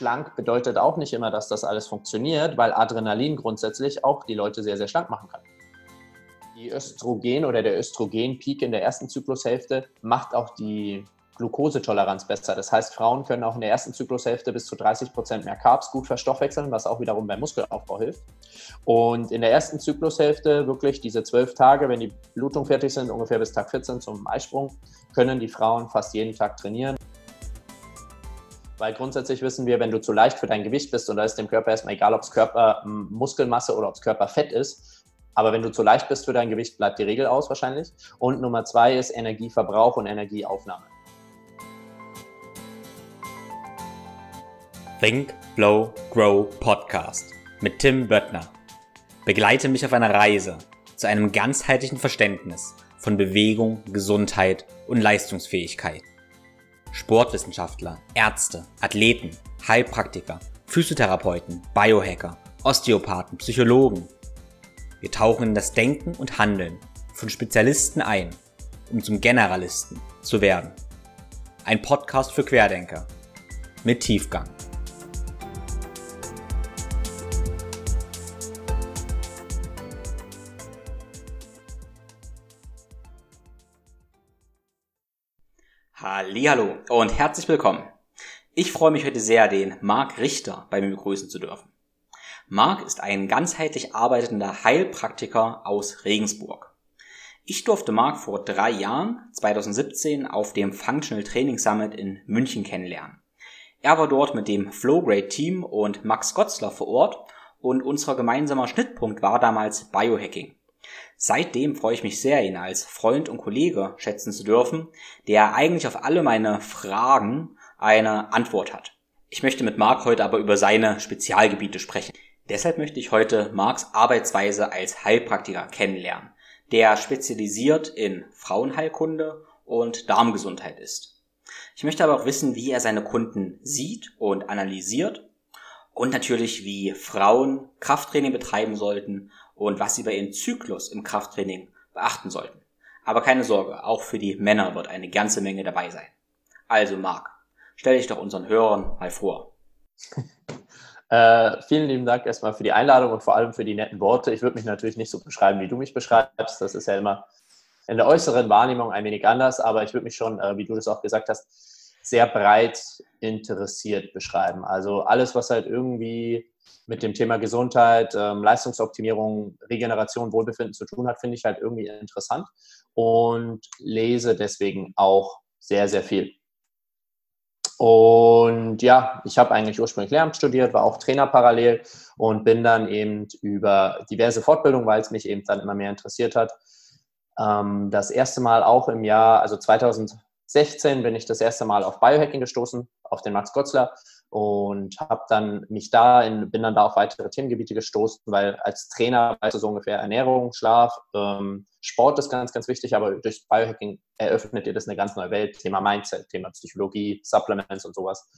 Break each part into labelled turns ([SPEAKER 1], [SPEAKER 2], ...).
[SPEAKER 1] schlank bedeutet auch nicht immer, dass das alles funktioniert, weil Adrenalin grundsätzlich auch die Leute sehr, sehr schlank machen kann. Die Östrogen oder der Östrogenpeak in der ersten Zyklushälfte macht auch die Glukosetoleranz besser. Das heißt, Frauen können auch in der ersten Zyklushälfte bis zu 30 Prozent mehr Carbs gut verstoffwechseln, was auch wiederum beim Muskelaufbau hilft. Und in der ersten Zyklushälfte wirklich diese zwölf Tage, wenn die Blutung fertig sind, ungefähr bis Tag 14 zum Eisprung, können die Frauen fast jeden Tag trainieren. Weil grundsätzlich wissen wir, wenn du zu leicht für dein Gewicht bist, und da ist dem Körper erstmal egal, ob es Körpermuskelmasse oder ob es Körperfett ist, aber wenn du zu leicht bist für dein Gewicht, bleibt die Regel aus wahrscheinlich. Und Nummer zwei ist Energieverbrauch und Energieaufnahme.
[SPEAKER 2] Think, Flow, Grow Podcast mit Tim Böttner. Begleite mich auf einer Reise zu einem ganzheitlichen Verständnis von Bewegung, Gesundheit und Leistungsfähigkeit. Sportwissenschaftler, Ärzte, Athleten, Heilpraktiker, Physiotherapeuten, Biohacker, Osteopathen, Psychologen. Wir tauchen in das Denken und Handeln von Spezialisten ein, um zum Generalisten zu werden. Ein Podcast für Querdenker mit Tiefgang. Hallo und herzlich willkommen. Ich freue mich heute sehr, den Marc Richter bei mir begrüßen zu dürfen. Marc ist ein ganzheitlich arbeitender Heilpraktiker aus Regensburg. Ich durfte Marc vor drei Jahren, 2017, auf dem Functional Training Summit in München kennenlernen. Er war dort mit dem Flowgrade Team und Max Gotzler vor Ort und unser gemeinsamer Schnittpunkt war damals Biohacking. Seitdem freue ich mich sehr, ihn als Freund und Kollege schätzen zu dürfen, der eigentlich auf alle meine Fragen eine Antwort hat. Ich möchte mit Marc heute aber über seine Spezialgebiete sprechen. Deshalb möchte ich heute Marks Arbeitsweise als Heilpraktiker kennenlernen, der spezialisiert in Frauenheilkunde und Darmgesundheit ist. Ich möchte aber auch wissen, wie er seine Kunden sieht und analysiert und natürlich, wie Frauen Krafttraining betreiben sollten und was sie bei ihrem Zyklus im Krafttraining beachten sollten. Aber keine Sorge, auch für die Männer wird eine ganze Menge dabei sein. Also Marc, stell dich doch unseren Hörern mal vor.
[SPEAKER 1] Äh, vielen lieben Dank erstmal für die Einladung und vor allem für die netten Worte. Ich würde mich natürlich nicht so beschreiben, wie du mich beschreibst. Das ist ja immer in der äußeren Wahrnehmung ein wenig anders, aber ich würde mich schon, äh, wie du das auch gesagt hast, sehr breit interessiert beschreiben. Also alles, was halt irgendwie mit dem Thema Gesundheit, ähm, Leistungsoptimierung, Regeneration, Wohlbefinden zu tun hat, finde ich halt irgendwie interessant und lese deswegen auch sehr, sehr viel. Und ja, ich habe eigentlich ursprünglich Lehramt studiert, war auch Trainer parallel und bin dann eben über diverse Fortbildungen, weil es mich eben dann immer mehr interessiert hat, ähm, das erste Mal auch im Jahr, also 2016 bin ich das erste Mal auf Biohacking gestoßen, auf den Max Gotzler und habe dann mich da in, bin dann da auf weitere Themengebiete gestoßen, weil als Trainer weißt du so ungefähr Ernährung, Schlaf, ähm, Sport ist ganz, ganz wichtig, aber durch Biohacking eröffnet dir das eine ganz neue Welt, Thema Mindset, Thema Psychologie, Supplements und sowas.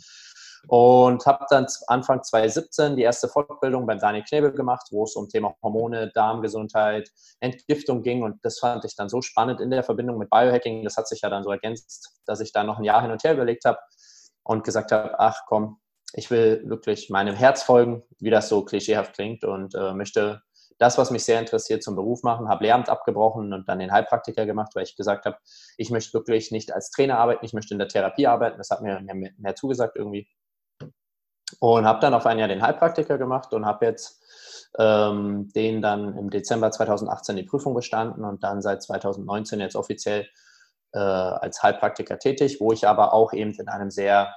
[SPEAKER 1] Und habe dann Anfang 2017 die erste Fortbildung beim Daniel Knebel gemacht, wo es um Thema Hormone, Darmgesundheit, Entgiftung ging. Und das fand ich dann so spannend in der Verbindung mit Biohacking. Das hat sich ja dann so ergänzt, dass ich da noch ein Jahr hin und her überlegt habe und gesagt habe, ach komm, ich will wirklich meinem Herz folgen, wie das so klischeehaft klingt und äh, möchte das, was mich sehr interessiert, zum Beruf machen. Habe Lehramt abgebrochen und dann den Heilpraktiker gemacht, weil ich gesagt habe, ich möchte wirklich nicht als Trainer arbeiten, ich möchte in der Therapie arbeiten. Das hat mir mehr, mehr zugesagt irgendwie. Und habe dann auf ein Jahr den Heilpraktiker gemacht und habe jetzt ähm, den dann im Dezember 2018 die Prüfung bestanden und dann seit 2019 jetzt offiziell äh, als Heilpraktiker tätig, wo ich aber auch eben in einem sehr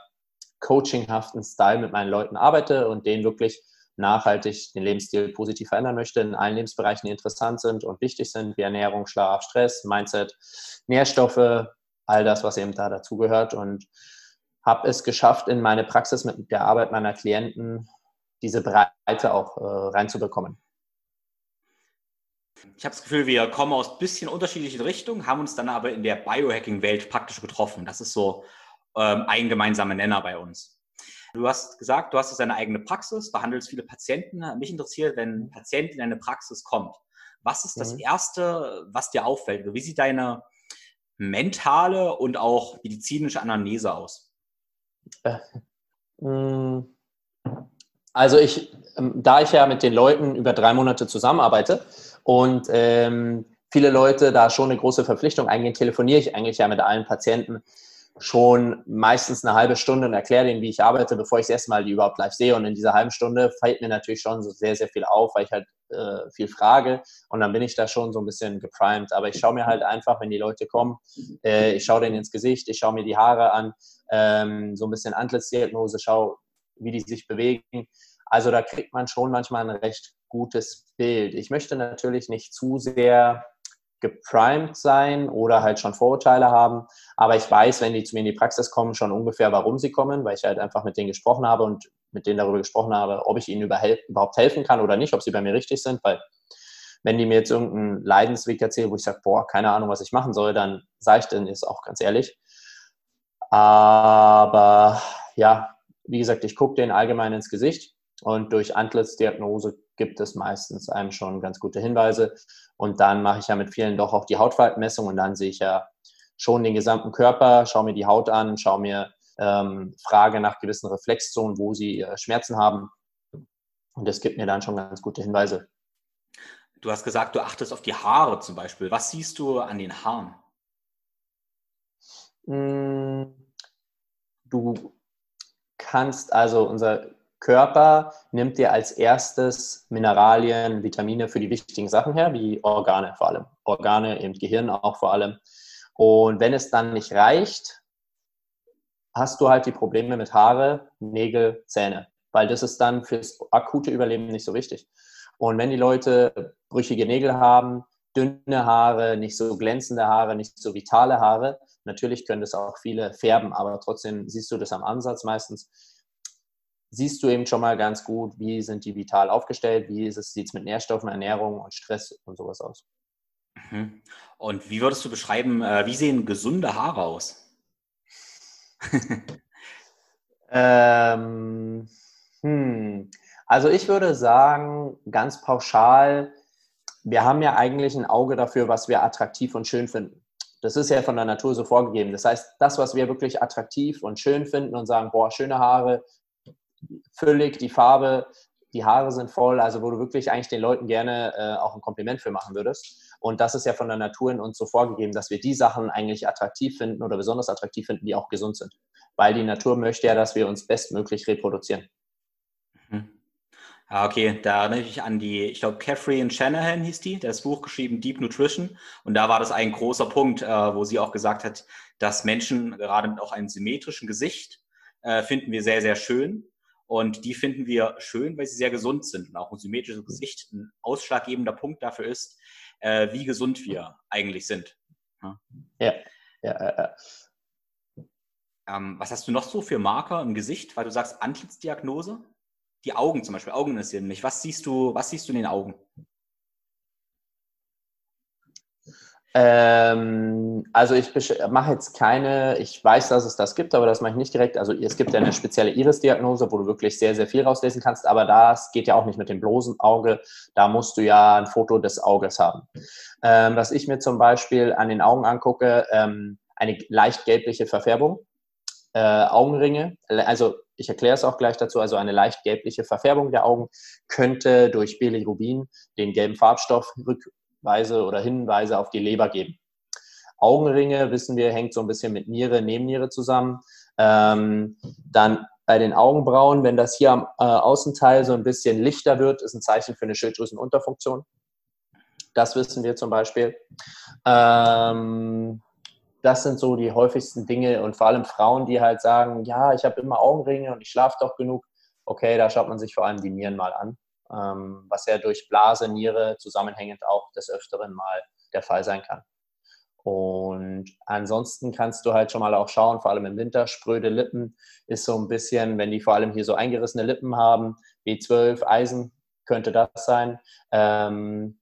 [SPEAKER 1] coachinghaften Style mit meinen Leuten arbeite und denen wirklich nachhaltig den Lebensstil positiv verändern möchte in allen Lebensbereichen, die interessant sind und wichtig sind, wie Ernährung, Schlaf, Stress, Mindset, Nährstoffe, all das, was eben da dazugehört. Und habe es geschafft, in meine Praxis mit der Arbeit meiner Klienten diese Breite auch äh, reinzubekommen.
[SPEAKER 2] Ich habe das Gefühl, wir kommen aus ein bisschen unterschiedlichen Richtungen, haben uns dann aber in der Biohacking-Welt praktisch getroffen. Das ist so ähm, ein gemeinsamer Nenner bei uns. Du hast gesagt, du hast jetzt deine eigene Praxis, behandelst viele Patienten. Mich interessiert, wenn ein Patient in deine Praxis kommt, was ist das mhm. Erste, was dir auffällt? Wie sieht deine mentale und auch medizinische Anamnese aus?
[SPEAKER 1] Äh, mm, Also ich, ähm, da ich ja mit den Leuten über drei Monate zusammenarbeite und ähm, viele Leute da schon eine große Verpflichtung eingehen, telefoniere ich eigentlich ja mit allen Patienten schon meistens eine halbe Stunde und erkläre denen, wie ich arbeite, bevor ich das erste Mal die überhaupt live sehe. Und in dieser halben Stunde fällt mir natürlich schon so sehr, sehr viel auf, weil ich halt äh, viel frage und dann bin ich da schon so ein bisschen geprimed. Aber ich schaue mir halt einfach, wenn die Leute kommen, äh, ich schaue denen ins Gesicht, ich schaue mir die Haare an, ähm, so ein bisschen Antlitzdiagnose, schaue, wie die sich bewegen. Also da kriegt man schon manchmal ein recht gutes Bild. Ich möchte natürlich nicht zu sehr geprimed sein oder halt schon Vorurteile haben. Aber ich weiß, wenn die zu mir in die Praxis kommen, schon ungefähr, warum sie kommen, weil ich halt einfach mit denen gesprochen habe und mit denen darüber gesprochen habe, ob ich ihnen überhaupt helfen kann oder nicht, ob sie bei mir richtig sind. Weil wenn die mir jetzt irgendeinen Leidensweg erzählen, wo ich sage, boah, keine Ahnung, was ich machen soll, dann sage ich denen ist auch ganz ehrlich. Aber ja, wie gesagt, ich gucke denen allgemein ins Gesicht und durch Antlitzdiagnose gibt es meistens einem schon ganz gute Hinweise. Und dann mache ich ja mit vielen doch auch die Hautfaltenmessung und dann sehe ich ja schon den gesamten Körper, schaue mir die Haut an, schaue mir, ähm, frage nach gewissen Reflexzonen, wo sie äh, Schmerzen haben. Und das gibt mir dann schon ganz gute Hinweise.
[SPEAKER 2] Du hast gesagt, du achtest auf die Haare zum Beispiel. Was siehst du an den Haaren?
[SPEAKER 1] Hm, du kannst also unser Körper nimmt dir als erstes Mineralien, Vitamine für die wichtigen Sachen her, wie Organe vor allem. Organe, eben Gehirn auch vor allem. Und wenn es dann nicht reicht, hast du halt die Probleme mit Haare, Nägel, Zähne, weil das ist dann fürs akute Überleben nicht so wichtig. Und wenn die Leute brüchige Nägel haben, dünne Haare, nicht so glänzende Haare, nicht so vitale Haare, natürlich können das auch viele färben, aber trotzdem siehst du das am Ansatz meistens siehst du eben schon mal ganz gut, wie sind die vital aufgestellt, wie sieht es mit Nährstoffen, Ernährung und Stress und sowas aus.
[SPEAKER 2] Mhm. Und wie würdest du beschreiben, äh, wie sehen gesunde Haare aus?
[SPEAKER 1] ähm, hm. Also ich würde sagen, ganz pauschal, wir haben ja eigentlich ein Auge dafür, was wir attraktiv und schön finden. Das ist ja von der Natur so vorgegeben. Das heißt, das, was wir wirklich attraktiv und schön finden und sagen, boah, schöne Haare, füllig, die Farbe, die Haare sind voll, also wo du wirklich eigentlich den Leuten gerne äh, auch ein Kompliment für machen würdest. Und das ist ja von der Natur in uns so vorgegeben, dass wir die Sachen eigentlich attraktiv finden oder besonders attraktiv finden, die auch gesund sind. Weil die Natur möchte ja, dass wir uns bestmöglich reproduzieren.
[SPEAKER 2] Mhm. Ja, okay, da erinnere ich an die, ich glaube, Catherine Shanahan hieß die, das Buch geschrieben Deep Nutrition. Und da war das ein großer Punkt, äh, wo sie auch gesagt hat, dass Menschen gerade mit auch einem symmetrischen Gesicht äh, finden wir sehr, sehr schön. Und die finden wir schön, weil sie sehr gesund sind und auch ein symmetrisches. Gesicht ein ausschlaggebender Punkt dafür ist, äh, wie gesund wir eigentlich sind.
[SPEAKER 1] Ja, ja, ja. ja.
[SPEAKER 2] Ähm, was hast du noch so für Marker im Gesicht, weil du sagst Antlitzdiagnose? Die Augen zum Beispiel, Augen interessieren mich. Was siehst du, was siehst du in den Augen?
[SPEAKER 1] Ähm, also ich mache jetzt keine, ich weiß, dass es das gibt, aber das mache ich nicht direkt. Also es gibt ja eine spezielle Iris-Diagnose, wo du wirklich sehr, sehr viel rauslesen kannst, aber das geht ja auch nicht mit dem bloßen Auge. Da musst du ja ein Foto des Auges haben. Ähm, was ich mir zum Beispiel an den Augen angucke, ähm, eine leicht gelbliche Verfärbung, äh, Augenringe, also ich erkläre es auch gleich dazu, also eine leicht gelbliche Verfärbung der Augen könnte durch Bilirubin, den gelben Farbstoff, rück Weise oder Hinweise auf die Leber geben. Augenringe, wissen wir, hängt so ein bisschen mit Niere, Nebenniere zusammen. Ähm, dann bei den Augenbrauen, wenn das hier am äh, Außenteil so ein bisschen lichter wird, ist ein Zeichen für eine Schilddrüsenunterfunktion. Das wissen wir zum Beispiel. Ähm, das sind so die häufigsten Dinge und vor allem Frauen, die halt sagen, ja, ich habe immer Augenringe und ich schlafe doch genug. Okay, da schaut man sich vor allem die Nieren mal an ähm, was ja durch Blase, Niere zusammenhängend auch des Öfteren mal der Fall sein kann. Und ansonsten kannst du halt schon mal auch schauen, vor allem im Winter, spröde Lippen ist so ein bisschen, wenn die vor allem hier so eingerissene Lippen haben, B12, Eisen könnte das sein. Ähm,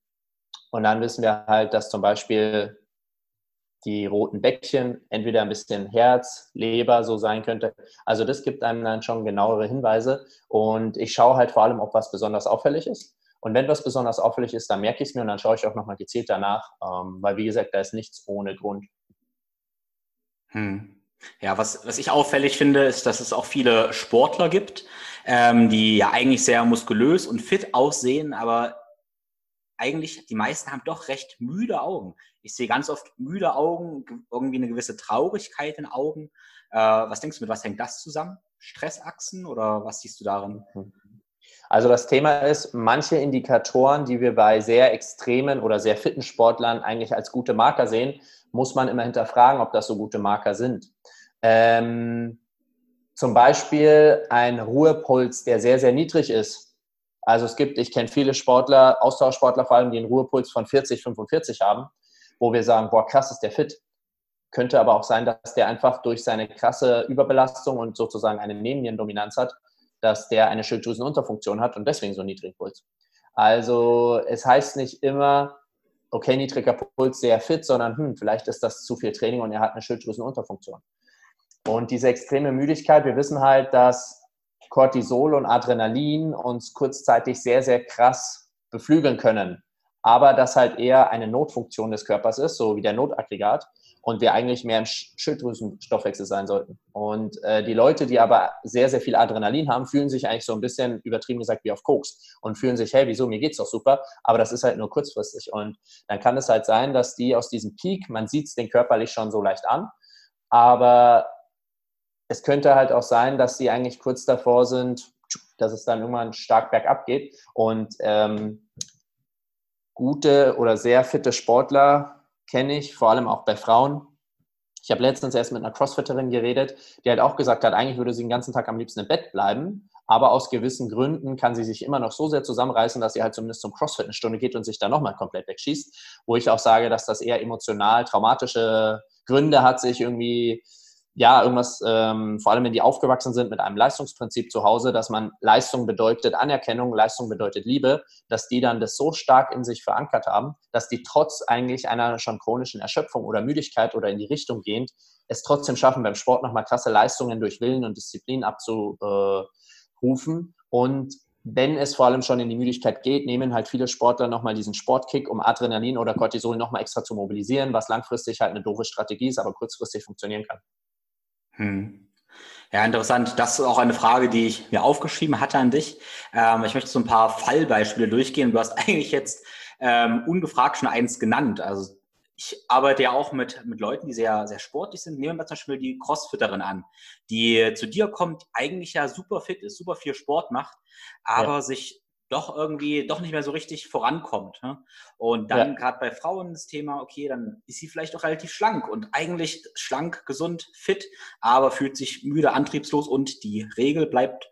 [SPEAKER 1] und dann wissen wir halt, dass zum Beispiel die roten Bäckchen, entweder ein bisschen Herz, Leber so sein könnte. Also das gibt einem dann schon genauere Hinweise. Und ich schaue halt vor allem, ob was besonders auffällig ist. Und wenn was besonders auffällig ist, dann merke ich es mir und dann schaue ich auch nochmal gezielt danach, ähm, weil wie gesagt, da ist nichts ohne Grund.
[SPEAKER 2] Hm. Ja, was, was ich auffällig finde, ist, dass es auch viele Sportler gibt, ähm, die ja eigentlich sehr muskulös und fit aussehen, aber eigentlich die meisten haben doch recht müde Augen. Ich sehe ganz oft müde Augen, irgendwie eine gewisse Traurigkeit in Augen. Äh, was denkst du, mit was hängt das zusammen? Stressachsen oder was siehst du darin?
[SPEAKER 1] Also das Thema ist, manche Indikatoren, die wir bei sehr extremen oder sehr fitten Sportlern eigentlich als gute Marker sehen, muss man immer hinterfragen, ob das so gute Marker sind. Ähm, zum Beispiel ein Ruhepuls, der sehr, sehr niedrig ist. Also es gibt, ich kenne viele Sportler, Austauschsportler vor allem, die einen Ruhepuls von 40, 45 haben, wo wir sagen, boah, krass ist der fit. Könnte aber auch sein, dass der einfach durch seine krasse Überbelastung und sozusagen eine Nebennierendominanz hat, dass der eine Schilddrüsenunterfunktion hat und deswegen so einen niedrigen Puls. Also es heißt nicht immer, okay, niedriger Puls, sehr fit, sondern hm, vielleicht ist das zu viel Training und er hat eine Schilddrüsenunterfunktion. Und diese extreme Müdigkeit, wir wissen halt, dass Cortisol und Adrenalin uns kurzzeitig sehr, sehr krass beflügeln können. Aber das halt eher eine Notfunktion des Körpers ist, so wie der Notaggregat und wir eigentlich mehr im Schilddrüsenstoffwechsel sein sollten. Und äh, die Leute, die aber sehr, sehr viel Adrenalin haben, fühlen sich eigentlich so ein bisschen übertrieben gesagt wie auf Koks und fühlen sich, hey, wieso, mir geht's doch super, aber das ist halt nur kurzfristig. Und dann kann es halt sein, dass die aus diesem Peak, man sieht es den körperlich schon so leicht an, aber es könnte halt auch sein, dass sie eigentlich kurz davor sind, dass es dann irgendwann stark bergab geht. Und ähm, gute oder sehr fitte Sportler kenne ich, vor allem auch bei Frauen. Ich habe letztens erst mit einer Crossfitterin geredet, die halt auch gesagt hat, eigentlich würde sie den ganzen Tag am liebsten im Bett bleiben, aber aus gewissen Gründen kann sie sich immer noch so sehr zusammenreißen, dass sie halt zumindest zum Crossfit eine Stunde geht und sich dann nochmal komplett wegschießt, wo ich auch sage, dass das eher emotional traumatische Gründe hat, sich irgendwie ja, irgendwas, ähm, vor allem wenn die aufgewachsen sind mit einem Leistungsprinzip zu Hause, dass man Leistung bedeutet Anerkennung, Leistung bedeutet Liebe, dass die dann das so stark in sich verankert haben, dass die trotz eigentlich einer schon chronischen Erschöpfung oder Müdigkeit oder in die Richtung gehend es trotzdem schaffen, beim Sport nochmal krasse Leistungen durch Willen und Disziplin abzurufen. Und wenn es vor allem schon in die Müdigkeit geht, nehmen halt viele Sportler nochmal diesen Sportkick, um Adrenalin oder Cortisol nochmal extra zu mobilisieren, was langfristig halt eine doofe Strategie ist, aber kurzfristig funktionieren kann.
[SPEAKER 2] Hm. Ja, interessant. Das ist auch eine Frage, die ich mir aufgeschrieben hatte an dich. Ähm, ich möchte so ein paar Fallbeispiele durchgehen. Du hast eigentlich jetzt ähm, ungefragt schon eins genannt. Also ich arbeite ja auch mit, mit Leuten, die sehr, sehr sportlich sind. Nehmen wir zum Beispiel die Crossfitterin an, die zu dir kommt, eigentlich ja super fit ist, super viel Sport macht, aber ja. sich doch irgendwie doch nicht mehr so richtig vorankommt. Ne? Und dann ja. gerade bei Frauen das Thema, okay, dann ist sie vielleicht auch relativ schlank und eigentlich schlank, gesund, fit, aber fühlt sich müde, antriebslos und die Regel bleibt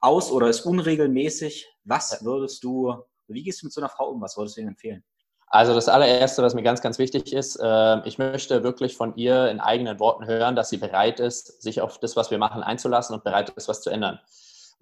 [SPEAKER 2] aus oder ist unregelmäßig. Was würdest du, wie gehst du mit so einer Frau um? Was würdest du ihnen empfehlen?
[SPEAKER 1] Also das allererste, was mir ganz, ganz wichtig ist, äh, ich möchte wirklich von ihr in eigenen Worten hören, dass sie bereit ist, sich auf das, was wir machen, einzulassen und bereit ist, was zu ändern.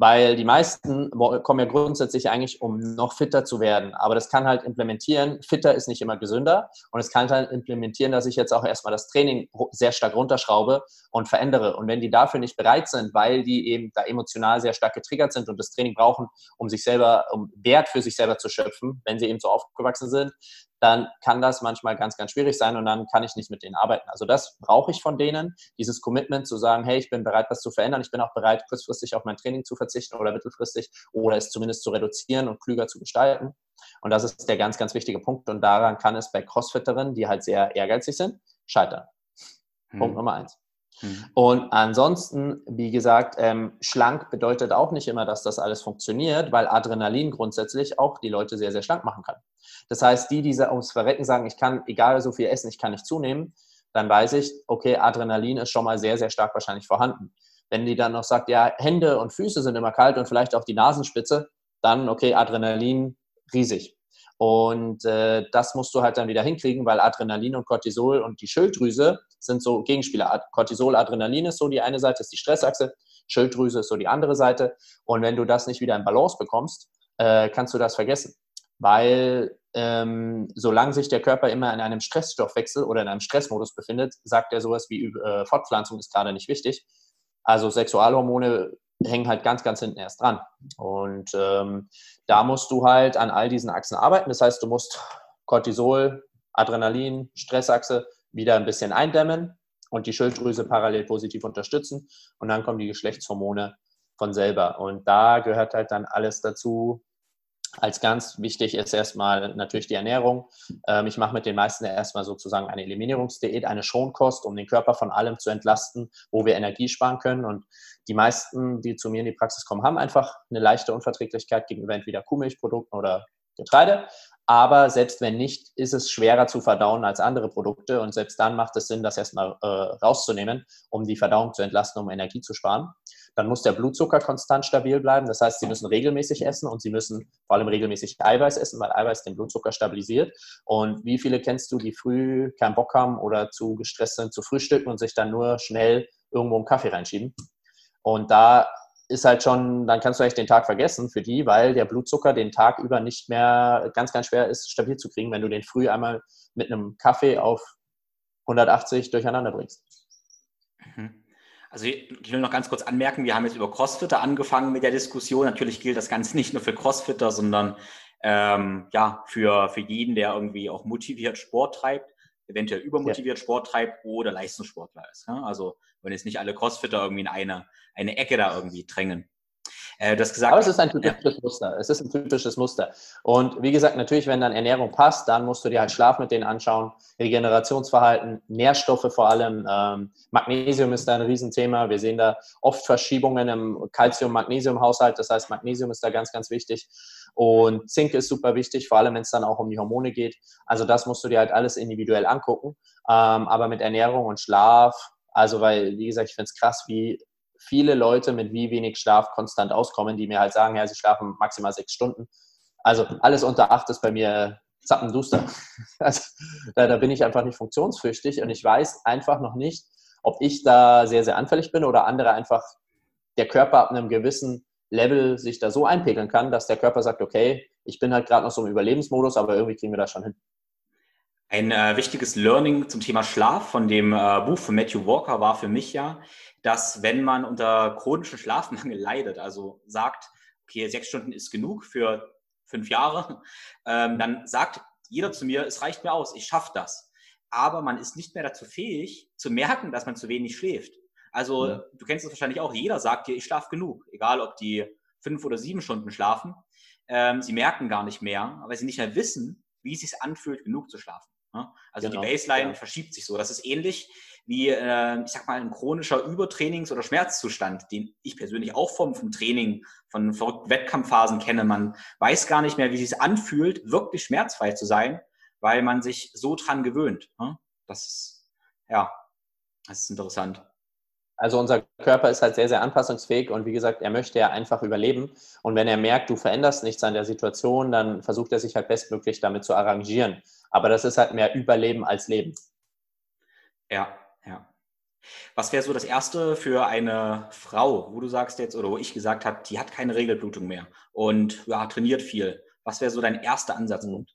[SPEAKER 1] Weil die meisten kommen ja grundsätzlich eigentlich, um noch fitter zu werden. Aber das kann halt implementieren. Fitter ist nicht immer gesünder. Und es kann halt implementieren, dass ich jetzt auch erstmal das Training sehr stark runterschraube und verändere. Und wenn die dafür nicht bereit sind, weil die eben da emotional sehr stark getriggert sind und das Training brauchen, um sich selber, um Wert für sich selber zu schöpfen, wenn sie eben so aufgewachsen sind, dann kann das manchmal ganz, ganz schwierig sein und dann kann ich nicht mit denen arbeiten. Also das brauche ich von denen, dieses Commitment zu sagen, hey, ich bin bereit, was zu verändern, ich bin auch bereit, kurzfristig auf mein Training zu verzichten oder mittelfristig oder es zumindest zu reduzieren und klüger zu gestalten. Und das ist der ganz, ganz wichtige Punkt und daran kann es bei Crossfitterinnen, die halt sehr ehrgeizig sind, scheitern. Hm. Punkt Nummer eins. Hm. Und ansonsten, wie gesagt, ähm, schlank bedeutet auch nicht immer, dass das alles funktioniert, weil Adrenalin grundsätzlich auch die Leute sehr, sehr schlank machen kann. Das heißt, die, die ums Verrecken sagen, ich kann, egal so viel essen, ich kann nicht zunehmen, dann weiß ich, okay, Adrenalin ist schon mal sehr, sehr stark wahrscheinlich vorhanden. Wenn die dann noch sagt, ja, Hände und Füße sind immer kalt und vielleicht auch die Nasenspitze, dann, okay, Adrenalin riesig. Und äh, das musst du halt dann wieder hinkriegen, weil Adrenalin und Cortisol und die Schilddrüse sind so Gegenspieler. Cortisol, Adrenalin ist so die eine Seite, ist die Stressachse, Schilddrüse ist so die andere Seite. Und wenn du das nicht wieder in Balance bekommst, äh, kannst du das vergessen. Weil ähm, solange sich der Körper immer in einem Stressstoffwechsel oder in einem Stressmodus befindet, sagt er sowas wie äh, Fortpflanzung ist gerade nicht wichtig. Also Sexualhormone hängen halt ganz, ganz hinten erst dran. Und ähm, da musst du halt an all diesen Achsen arbeiten. Das heißt, du musst Cortisol, Adrenalin, Stressachse wieder ein bisschen eindämmen und die Schilddrüse parallel positiv unterstützen. Und dann kommen die Geschlechtshormone von selber. Und da gehört halt dann alles dazu. Als ganz wichtig ist erstmal natürlich die Ernährung. Ähm, ich mache mit den meisten erstmal sozusagen eine Eliminierungsdiät, eine Schonkost, um den Körper von allem zu entlasten, wo wir Energie sparen können. Und die meisten, die zu mir in die Praxis kommen, haben einfach eine leichte Unverträglichkeit gegenüber entweder Kuhmilchprodukten oder Getreide. Aber selbst wenn nicht, ist es schwerer zu verdauen als andere Produkte. Und selbst dann macht es Sinn, das erstmal äh, rauszunehmen, um die Verdauung zu entlasten, um Energie zu sparen. Dann muss der Blutzucker konstant stabil bleiben. Das heißt, Sie müssen regelmäßig essen und Sie müssen vor allem regelmäßig Eiweiß essen, weil Eiweiß den Blutzucker stabilisiert. Und wie viele kennst du, die früh keinen Bock haben oder zu gestresst sind zu frühstücken und sich dann nur schnell irgendwo einen Kaffee reinschieben? Und da ist halt schon, dann kannst du echt den Tag vergessen für die, weil der Blutzucker den Tag über nicht mehr ganz, ganz schwer ist, stabil zu kriegen, wenn du den früh einmal mit einem Kaffee auf 180 durcheinander bringst.
[SPEAKER 2] Also ich will noch ganz kurz anmerken, wir haben jetzt über Crossfitter angefangen mit der Diskussion. Natürlich gilt das Ganze nicht nur für Crossfitter, sondern ähm, ja, für, für jeden, der irgendwie auch motiviert Sport treibt, eventuell übermotiviert ja. Sport treibt oder Leistungssportler ist. Ja? Also wenn jetzt nicht alle Crossfitter irgendwie in eine, eine Ecke da irgendwie drängen.
[SPEAKER 1] Äh, du hast gesagt, Aber es ist ein typisches ja. Muster. Es ist ein typisches Muster. Und wie gesagt, natürlich, wenn dann Ernährung passt, dann musst du dir halt Schlaf mit denen anschauen, Regenerationsverhalten, Nährstoffe vor allem. Ähm, Magnesium ist da ein Riesenthema. Wir sehen da oft Verschiebungen im Calcium-Magnesium-Haushalt. Das heißt, Magnesium ist da ganz, ganz wichtig. Und Zink ist super wichtig, vor allem wenn es dann auch um die Hormone geht. Also das musst du dir halt alles individuell angucken. Ähm, aber mit Ernährung und Schlaf, also weil, wie gesagt, ich finde es krass, wie viele Leute mit wie wenig Schlaf konstant auskommen, die mir halt sagen, ja, sie schlafen maximal sechs Stunden. Also alles unter acht ist bei mir zappenduster. Also, da, da bin ich einfach nicht funktionsflüchtig und ich weiß einfach noch nicht, ob ich da sehr, sehr anfällig bin oder andere einfach der Körper ab einem gewissen Level sich da so einpegeln kann, dass der Körper sagt, okay, ich bin halt gerade noch so im Überlebensmodus, aber irgendwie kriegen wir das schon hin.
[SPEAKER 2] Ein äh, wichtiges Learning zum Thema Schlaf von dem äh, Buch von Matthew Walker war für mich ja, dass wenn man unter chronischem Schlafmangel leidet, also sagt, okay, sechs Stunden ist genug für fünf Jahre, ähm, dann sagt jeder zu mir, es reicht mir aus, ich schaffe das. Aber man ist nicht mehr dazu fähig, zu merken, dass man zu wenig schläft. Also ja. du kennst es wahrscheinlich auch, jeder sagt dir, ich schlafe genug, egal ob die fünf oder sieben Stunden schlafen. Ähm, sie merken gar nicht mehr, weil sie nicht mehr wissen, wie es sich anfühlt, genug zu schlafen. Ne? Also genau, die Baseline ja. verschiebt sich so. Das ist ähnlich wie, äh, ich sag mal, ein chronischer Übertrainings- oder Schmerzzustand, den ich persönlich auch vom, vom Training, von verrückten Wettkampfphasen kenne. Man weiß gar nicht mehr, wie es sich anfühlt, wirklich schmerzfrei zu sein, weil man sich so dran gewöhnt. Ne? Das ist, ja, das ist interessant.
[SPEAKER 1] Also unser Körper ist halt sehr, sehr anpassungsfähig und wie gesagt, er möchte ja einfach überleben. Und wenn er merkt, du veränderst nichts an der Situation, dann versucht er sich halt bestmöglich damit zu arrangieren. Aber das ist halt mehr Überleben als Leben.
[SPEAKER 2] Ja, ja. Was wäre so das Erste für eine Frau, wo du sagst jetzt, oder wo ich gesagt habe, die hat keine Regelblutung mehr und ja, trainiert viel. Was wäre so dein erster Ansatzpunkt?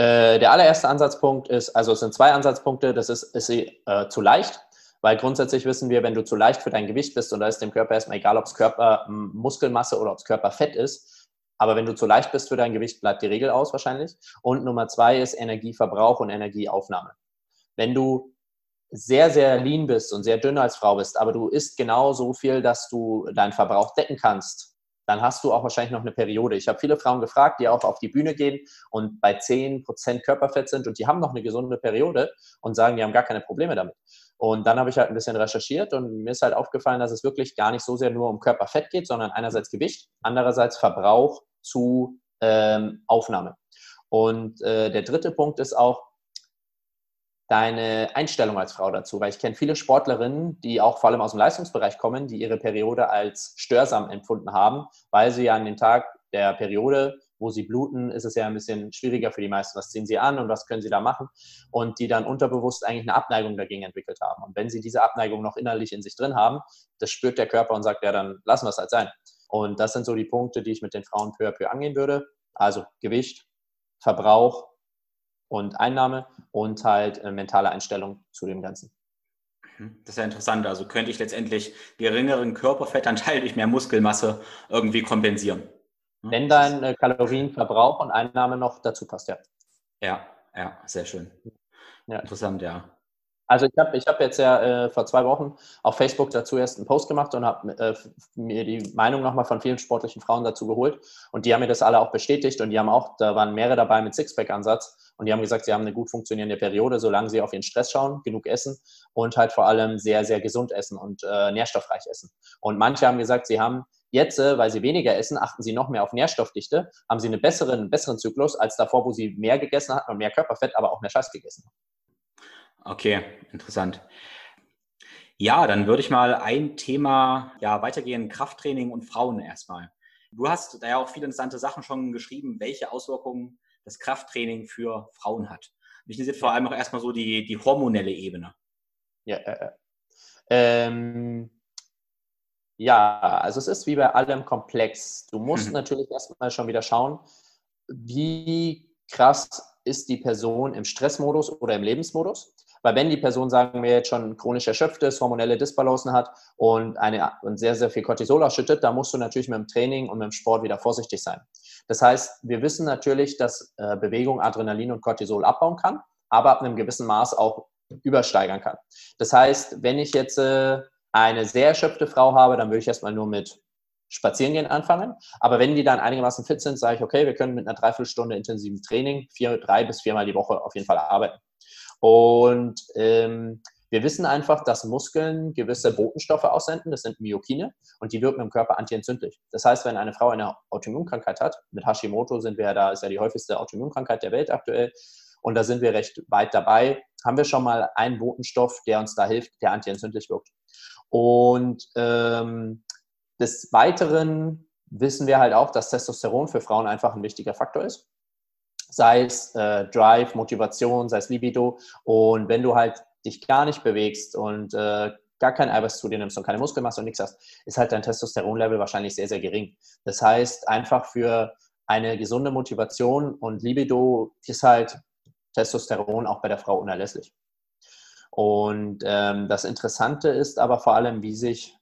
[SPEAKER 1] Äh, der allererste Ansatzpunkt ist, also es sind zwei Ansatzpunkte, das ist, ist sie äh, zu leicht, weil grundsätzlich wissen wir, wenn du zu leicht für dein Gewicht bist und da ist dem Körper erstmal egal, ob es Körpermuskelmasse oder ob es Körperfett ist, aber wenn du zu leicht bist für dein Gewicht, bleibt die Regel aus wahrscheinlich. Und Nummer zwei ist Energieverbrauch und Energieaufnahme. Wenn du sehr, sehr lean bist und sehr dünn als Frau bist, aber du isst genau so viel, dass du deinen Verbrauch decken kannst, dann hast du auch wahrscheinlich noch eine Periode. Ich habe viele Frauen gefragt, die auch auf die Bühne gehen und bei 10% Körperfett sind und die haben noch eine gesunde Periode und sagen, die haben gar keine Probleme damit. Und dann habe ich halt ein bisschen recherchiert und mir ist halt aufgefallen, dass es wirklich gar nicht so sehr nur um Körperfett geht, sondern einerseits Gewicht, andererseits Verbrauch zu ähm, Aufnahme. Und äh, der dritte Punkt ist auch deine Einstellung als Frau dazu, weil ich kenne viele Sportlerinnen, die auch vor allem aus dem Leistungsbereich kommen, die ihre Periode als störsam empfunden haben, weil sie ja an den Tag der Periode, wo sie bluten, ist es ja ein bisschen schwieriger für die meisten. Was ziehen sie an und was können sie da machen? Und die dann unterbewusst eigentlich eine Abneigung dagegen entwickelt haben. Und wenn sie diese Abneigung noch innerlich in sich drin haben, das spürt der Körper und sagt, ja, dann lassen wir es halt sein. Und das sind so die Punkte, die ich mit den Frauen peu à peu angehen würde. Also Gewicht, Verbrauch und Einnahme und halt äh, mentale Einstellung zu dem Ganzen.
[SPEAKER 2] Mhm. Das ist ja interessant. Also könnte ich letztendlich geringeren Körperfettanteil durch mehr Muskelmasse irgendwie kompensieren.
[SPEAKER 1] Hm? Wenn dein äh, Kalorienverbrauch und Einnahme noch dazu passt, ja.
[SPEAKER 2] Ja, ja, sehr schön. Ja. Interessant, ja.
[SPEAKER 1] Also ich habe ich hab jetzt ja äh, vor zwei Wochen auf Facebook dazu erst einen Post gemacht und habe äh, mir die Meinung nochmal von vielen sportlichen Frauen dazu geholt. Und die haben mir das alle auch bestätigt und die haben auch, da waren mehrere dabei mit Sixpack-Ansatz und die haben gesagt, sie haben eine gut funktionierende Periode, solange sie auf ihren Stress schauen, genug essen und halt vor allem sehr, sehr gesund essen und äh, nährstoffreich essen. Und manche haben gesagt, sie haben jetzt, äh, weil sie weniger essen, achten sie noch mehr auf Nährstoffdichte, haben sie einen besseren, besseren Zyklus als davor, wo sie mehr gegessen hatten und mehr Körperfett, aber auch mehr Scheiß gegessen haben.
[SPEAKER 2] Okay, interessant. Ja, dann würde ich mal ein Thema ja, weitergehen, Krafttraining und Frauen erstmal. Du hast da ja auch viele interessante Sachen schon geschrieben, welche Auswirkungen das Krafttraining für Frauen hat. Mich interessiert vor allem auch erstmal so die, die hormonelle Ebene.
[SPEAKER 1] Ja, äh, ähm, ja, also es ist wie bei allem komplex. Du musst mhm. natürlich erstmal schon wieder schauen, wie krass ist die Person im Stressmodus oder im Lebensmodus. Weil wenn die Person, sagen wir jetzt schon, chronisch erschöpft ist, hormonelle Disbalancen hat und, eine, und sehr, sehr viel Cortisol ausschüttet, da musst du natürlich mit dem Training und mit dem Sport wieder vorsichtig sein. Das heißt, wir wissen natürlich, dass äh, Bewegung Adrenalin und Cortisol abbauen kann, aber ab einem gewissen Maß auch übersteigern kann. Das heißt, wenn ich jetzt äh, eine sehr erschöpfte Frau habe, dann würde ich erstmal nur mit Spazierengehen anfangen. Aber wenn die dann einigermaßen fit sind, sage ich, okay, wir können mit einer Dreiviertelstunde intensiven Training vier, drei bis viermal die Woche auf jeden Fall arbeiten. Und ähm, wir wissen einfach, dass Muskeln gewisse Botenstoffe aussenden, das sind Myokine, und die wirken im Körper antientzündlich. Das heißt, wenn eine Frau eine Autoimmunkrankheit hat, mit Hashimoto sind wir ja da, ist ja die häufigste Autoimmunkrankheit der Welt aktuell, und da sind wir recht weit dabei, haben wir schon mal einen Botenstoff, der uns da hilft, der antientzündlich wirkt. Und ähm, des Weiteren wissen wir halt auch, dass Testosteron für Frauen einfach ein wichtiger Faktor ist sei es äh, Drive, Motivation, sei es Libido. Und wenn du halt dich gar nicht bewegst und äh, gar kein Eiweiß zu dir nimmst und keine Muskelmasse und nichts hast, ist halt dein Testosteronlevel wahrscheinlich sehr, sehr gering. Das heißt, einfach für eine gesunde Motivation und Libido ist halt Testosteron auch bei der Frau unerlässlich. Und ähm, das Interessante ist aber vor allem, wie sich,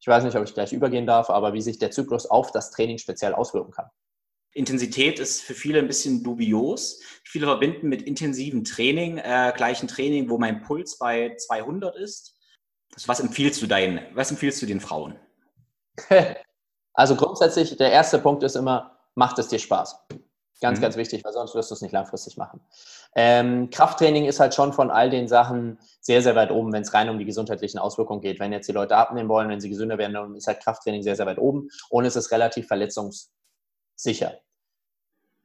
[SPEAKER 1] ich weiß nicht, ob ich gleich übergehen darf, aber wie sich der Zyklus auf das Training speziell auswirken kann.
[SPEAKER 2] Intensität ist für viele ein bisschen dubios. Viele verbinden mit intensivem Training äh, gleich ein Training, wo mein Puls bei 200 ist. Also was empfiehlst du deinen, was empfiehlst du den Frauen?
[SPEAKER 1] Also grundsätzlich, der erste Punkt ist immer, macht es dir Spaß. Ganz, mhm. ganz wichtig, weil sonst wirst du es nicht langfristig machen. Ähm, Krafttraining ist halt schon von all den Sachen sehr, sehr weit oben, wenn es rein um die gesundheitlichen Auswirkungen geht. Wenn jetzt die Leute abnehmen wollen, wenn sie gesünder werden, dann ist halt Krafttraining sehr, sehr weit oben und es ist relativ verletzungs- sicher.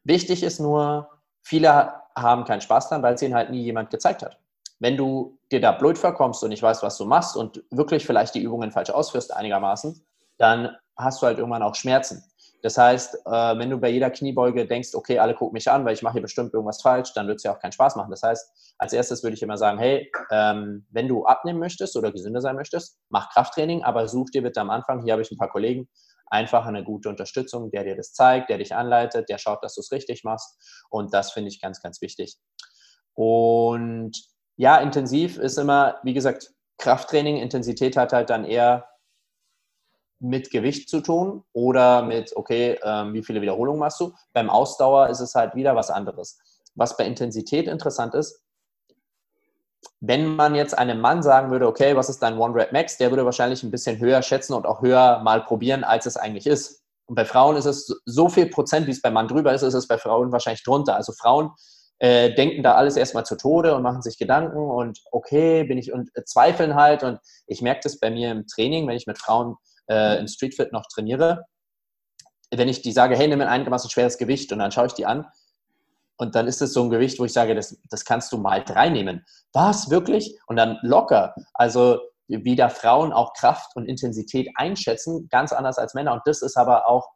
[SPEAKER 1] Wichtig ist nur, viele haben keinen Spaß daran, weil es ihnen halt nie jemand gezeigt hat. Wenn du dir da blöd vorkommst und nicht weißt, was du machst und wirklich vielleicht die Übungen falsch ausführst einigermaßen, dann hast du halt irgendwann auch Schmerzen. Das heißt, äh, wenn du bei jeder Kniebeuge denkst, okay, alle gucken mich an, weil ich mache hier bestimmt irgendwas falsch, dann wird es ja auch keinen Spaß machen. Das heißt, als erstes würde ich immer sagen, hey, ähm, wenn du abnehmen möchtest oder gesünder sein möchtest, mach Krafttraining, aber such dir bitte am Anfang, hier habe ich ein paar Kollegen, einfach eine gute Unterstützung, der dir das zeigt, der dich anleitet, der schaut, dass du es richtig machst. Und das finde ich ganz, ganz wichtig. Und ja, intensiv ist immer, wie gesagt, Krafttraining, Intensität hat halt dann eher mit Gewicht zu tun oder mit, okay, ähm, wie viele Wiederholungen machst du? Beim Ausdauer ist es halt wieder was anderes. Was bei Intensität interessant ist, wenn man jetzt einem Mann sagen würde, okay, was ist dein One-Rep-Max, der würde wahrscheinlich ein bisschen höher schätzen und auch höher mal probieren, als es eigentlich ist. Und bei Frauen ist es so viel Prozent, wie es beim Mann drüber ist, ist es bei Frauen wahrscheinlich drunter. Also Frauen äh, denken da alles erstmal zu Tode und machen sich Gedanken und okay, bin ich und äh, zweifeln halt. Und ich merke das bei mir im Training, wenn ich mit Frauen äh, im Streetfit noch trainiere, wenn ich die sage, hey, nimm ein einigermaßen schweres Gewicht und dann schaue ich die an, und dann ist es so ein Gewicht, wo ich sage, das, das kannst du mal drei nehmen. Was, wirklich? Und dann locker. Also wie da Frauen auch Kraft und Intensität einschätzen, ganz anders als Männer. Und das ist aber auch,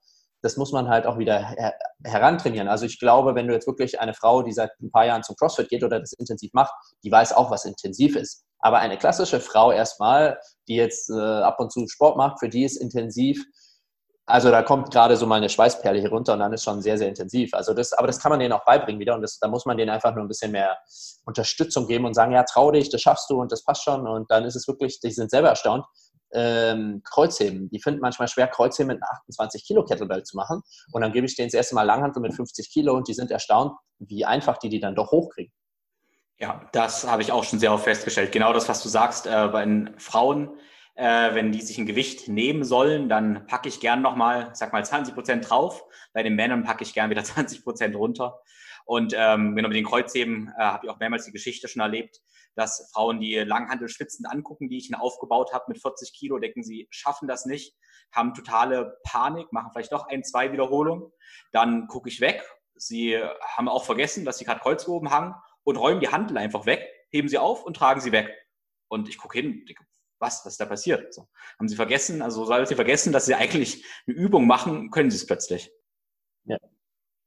[SPEAKER 1] das muss man halt auch wieder her herantrainieren. Also ich glaube, wenn du jetzt wirklich eine Frau, die seit ein paar Jahren zum CrossFit geht oder das intensiv macht, die weiß auch, was intensiv ist. Aber eine klassische Frau erstmal, die jetzt äh, ab und zu Sport macht, für die ist intensiv also da kommt gerade so mal eine Schweißperle hier runter und dann ist schon sehr, sehr intensiv. Also das, aber das kann man denen auch beibringen wieder und das, da muss man denen einfach nur ein bisschen mehr Unterstützung geben und sagen, ja, trau dich, das schaffst du und das passt schon. Und dann ist es wirklich, die sind selber erstaunt. Ähm, Kreuzheben. Die finden manchmal schwer, Kreuzheben mit einer 28 Kilo Kettlebell zu machen. Und dann gebe ich denen das erste Mal Langhantel mit 50 Kilo und die sind erstaunt, wie einfach die die dann doch hochkriegen.
[SPEAKER 2] Ja, das habe ich auch schon sehr oft festgestellt. Genau das, was du sagst, äh, bei den Frauen, äh, wenn die sich ein Gewicht nehmen sollen, dann packe ich gern nochmal, sag mal 20 Prozent drauf. Bei den Männern packe ich gern wieder 20 Prozent runter. Und ähm, genau mit den Kreuzheben äh, habe ich auch mehrmals die Geschichte schon erlebt, dass Frauen die Langhandel schwitzend angucken, die ich ihnen aufgebaut habe mit 40 Kilo, denken sie, schaffen das nicht, haben totale Panik, machen vielleicht doch ein, zwei Wiederholungen. Dann gucke ich weg. Sie haben auch vergessen, dass sie gerade Kreuz oben haben und räumen die Handel einfach weg, heben sie auf und tragen sie weg. Und ich gucke hin, denke, was, was ist da passiert? So. Haben sie vergessen, also soll sie vergessen, dass sie eigentlich eine Übung machen, können sie es plötzlich. Ja.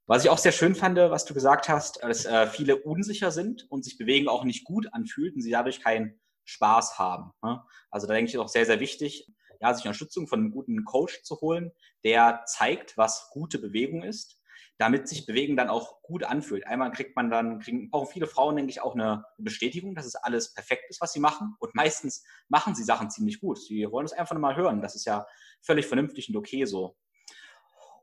[SPEAKER 2] Was ich auch sehr schön fand, was du gesagt hast, dass äh, viele unsicher sind und sich bewegen auch nicht gut anfühlt und sie dadurch keinen Spaß haben. Ne? Also da denke ich auch sehr, sehr wichtig, ja, sich Unterstützung von einem guten Coach zu holen, der zeigt, was gute Bewegung ist damit sich Bewegen dann auch gut anfühlt. Einmal kriegt man dann, kriegen, brauchen viele Frauen, denke ich, auch eine Bestätigung, dass es alles perfekt ist, was sie machen. Und meistens machen sie Sachen ziemlich gut. Sie wollen es einfach nur mal hören. Das ist ja völlig vernünftig und okay so.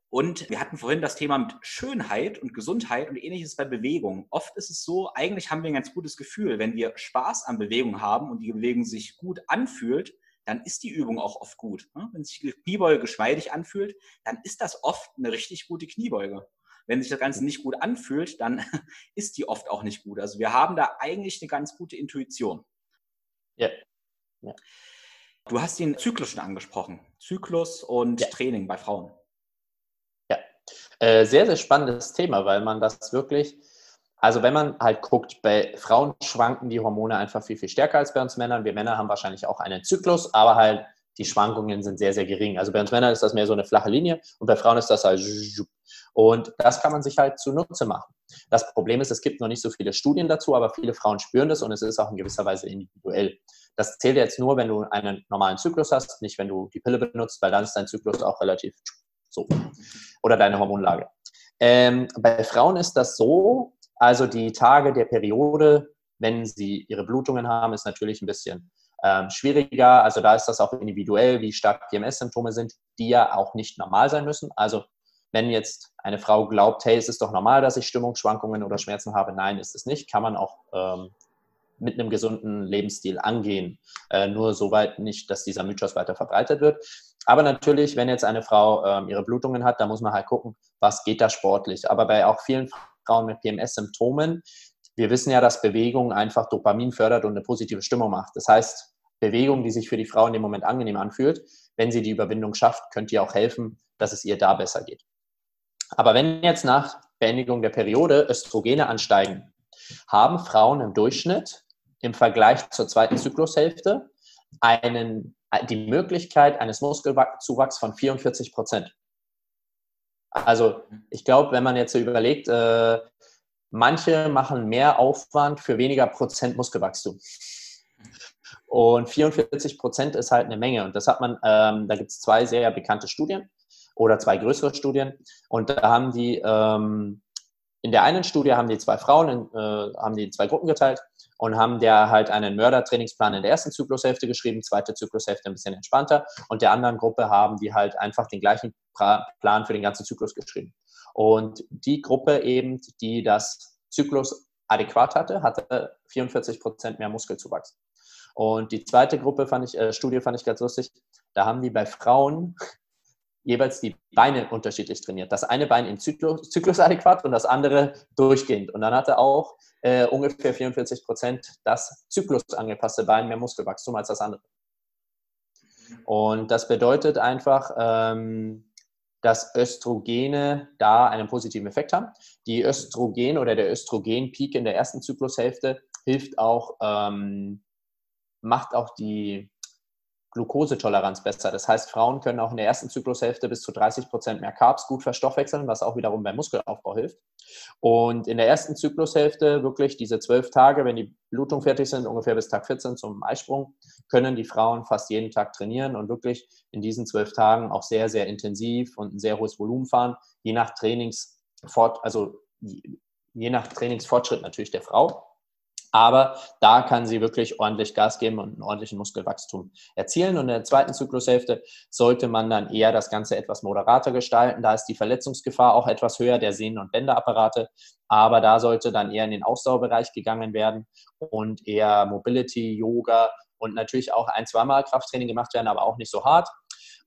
[SPEAKER 2] Und wir hatten vorhin das Thema mit Schönheit und Gesundheit und ähnliches bei Bewegung. Oft ist es so, eigentlich haben wir ein ganz gutes Gefühl, wenn wir Spaß an Bewegung haben und die Bewegung sich gut anfühlt, dann ist die Übung auch oft gut. Ne? Wenn sich die Kniebeuge geschmeidig anfühlt, dann ist das oft eine richtig gute Kniebeuge wenn sich das Ganze nicht gut anfühlt, dann ist die oft auch nicht gut. Also wir haben da eigentlich eine ganz gute Intuition. Ja. ja. Du hast den Zyklus schon angesprochen. Zyklus und ja. Training bei Frauen.
[SPEAKER 1] Ja, äh, sehr, sehr spannendes Thema, weil man das wirklich, also wenn man halt guckt, bei Frauen schwanken die Hormone einfach viel, viel stärker als bei uns Männern. Wir Männer haben wahrscheinlich auch einen Zyklus, aber halt die Schwankungen sind sehr, sehr gering. Also bei uns Männern ist das mehr so eine flache Linie und bei Frauen ist das halt und das kann man sich halt zunutze machen. Das Problem ist, es gibt noch nicht so viele Studien dazu, aber viele Frauen spüren das und es ist auch in gewisser Weise individuell. Das zählt jetzt nur, wenn du einen normalen Zyklus hast, nicht wenn du die Pille benutzt, weil dann ist dein Zyklus auch relativ so. Oder deine Hormonlage. Ähm, bei Frauen ist das so, also die Tage der Periode, wenn sie ihre Blutungen haben, ist natürlich ein bisschen ähm, schwieriger. Also da ist das auch individuell, wie stark PMS-Symptome sind, die ja auch nicht normal sein müssen. Also wenn jetzt eine Frau glaubt, hey, es ist doch normal, dass ich Stimmungsschwankungen oder Schmerzen habe, nein, ist es nicht, kann man auch ähm, mit einem gesunden Lebensstil angehen. Äh, nur soweit nicht, dass dieser Mythos weiter verbreitet wird. Aber natürlich, wenn jetzt eine Frau ähm, ihre Blutungen hat, da muss man halt gucken, was geht da sportlich. Aber bei auch vielen Frauen mit PMS-Symptomen, wir wissen ja, dass Bewegung einfach Dopamin fördert und eine positive Stimmung macht. Das heißt, Bewegung, die sich für die Frau in dem Moment angenehm anfühlt, wenn sie die Überwindung schafft, könnte ihr auch helfen, dass es ihr da besser geht. Aber wenn jetzt nach Beendigung der Periode Östrogene ansteigen, haben Frauen im Durchschnitt im Vergleich zur zweiten Zyklushälfte einen, die Möglichkeit eines Muskelzuwachs von 44 Prozent. Also ich glaube, wenn man jetzt so überlegt, äh, manche machen mehr Aufwand für weniger Prozent Muskelwachstum. Und 44 Prozent ist halt eine Menge. Und das hat man, ähm, da gibt es zwei sehr bekannte Studien oder zwei größere Studien. Und da haben die, ähm, in der einen Studie haben die zwei Frauen, in, äh, haben die zwei Gruppen geteilt und haben der halt einen Mördertrainingsplan in der ersten Zyklushälfte geschrieben, zweite Zyklushälfte ein bisschen entspannter. Und der anderen Gruppe haben die halt einfach den gleichen Plan für den ganzen Zyklus geschrieben. Und die Gruppe eben, die das Zyklus adäquat hatte, hatte 44 Prozent mehr Muskelzuwachs. Und die zweite Gruppe fand ich, äh, Studie fand ich ganz lustig. Da haben die bei Frauen jeweils die Beine unterschiedlich trainiert. Das eine Bein im Zyklus, zyklusadäquat und das andere durchgehend. Und dann hatte auch äh, ungefähr 44 Prozent das zyklusangepasste Bein mehr Muskelwachstum als das andere. Und das bedeutet einfach, ähm, dass Östrogene da einen positiven Effekt haben. Die Östrogen oder der Östrogenpeak in der ersten Zyklushälfte hilft auch, ähm, macht auch die Glukosetoleranz besser. Das heißt, Frauen können auch in der ersten Zyklushälfte bis zu 30 Prozent mehr Carbs gut verstoffwechseln, was auch wiederum beim Muskelaufbau hilft. Und in der ersten Zyklushälfte wirklich diese zwölf Tage, wenn die Blutungen fertig sind, ungefähr bis Tag 14 zum Eisprung, können die Frauen fast jeden Tag trainieren und wirklich in diesen zwölf Tagen auch sehr, sehr intensiv und ein sehr hohes Volumen fahren, je nach Trainingsfort, also je nach Trainingsfortschritt natürlich der Frau. Aber da kann sie wirklich ordentlich Gas geben und einen ordentlichen Muskelwachstum erzielen. Und in der zweiten Zyklushälfte sollte man dann eher das Ganze etwas moderater gestalten. Da ist die Verletzungsgefahr auch etwas höher der Sehnen- und Bänderapparate. Aber da sollte dann eher in den Ausdauerbereich gegangen werden und eher Mobility, Yoga und natürlich auch ein, zweimal Krafttraining gemacht werden, aber auch nicht so hart.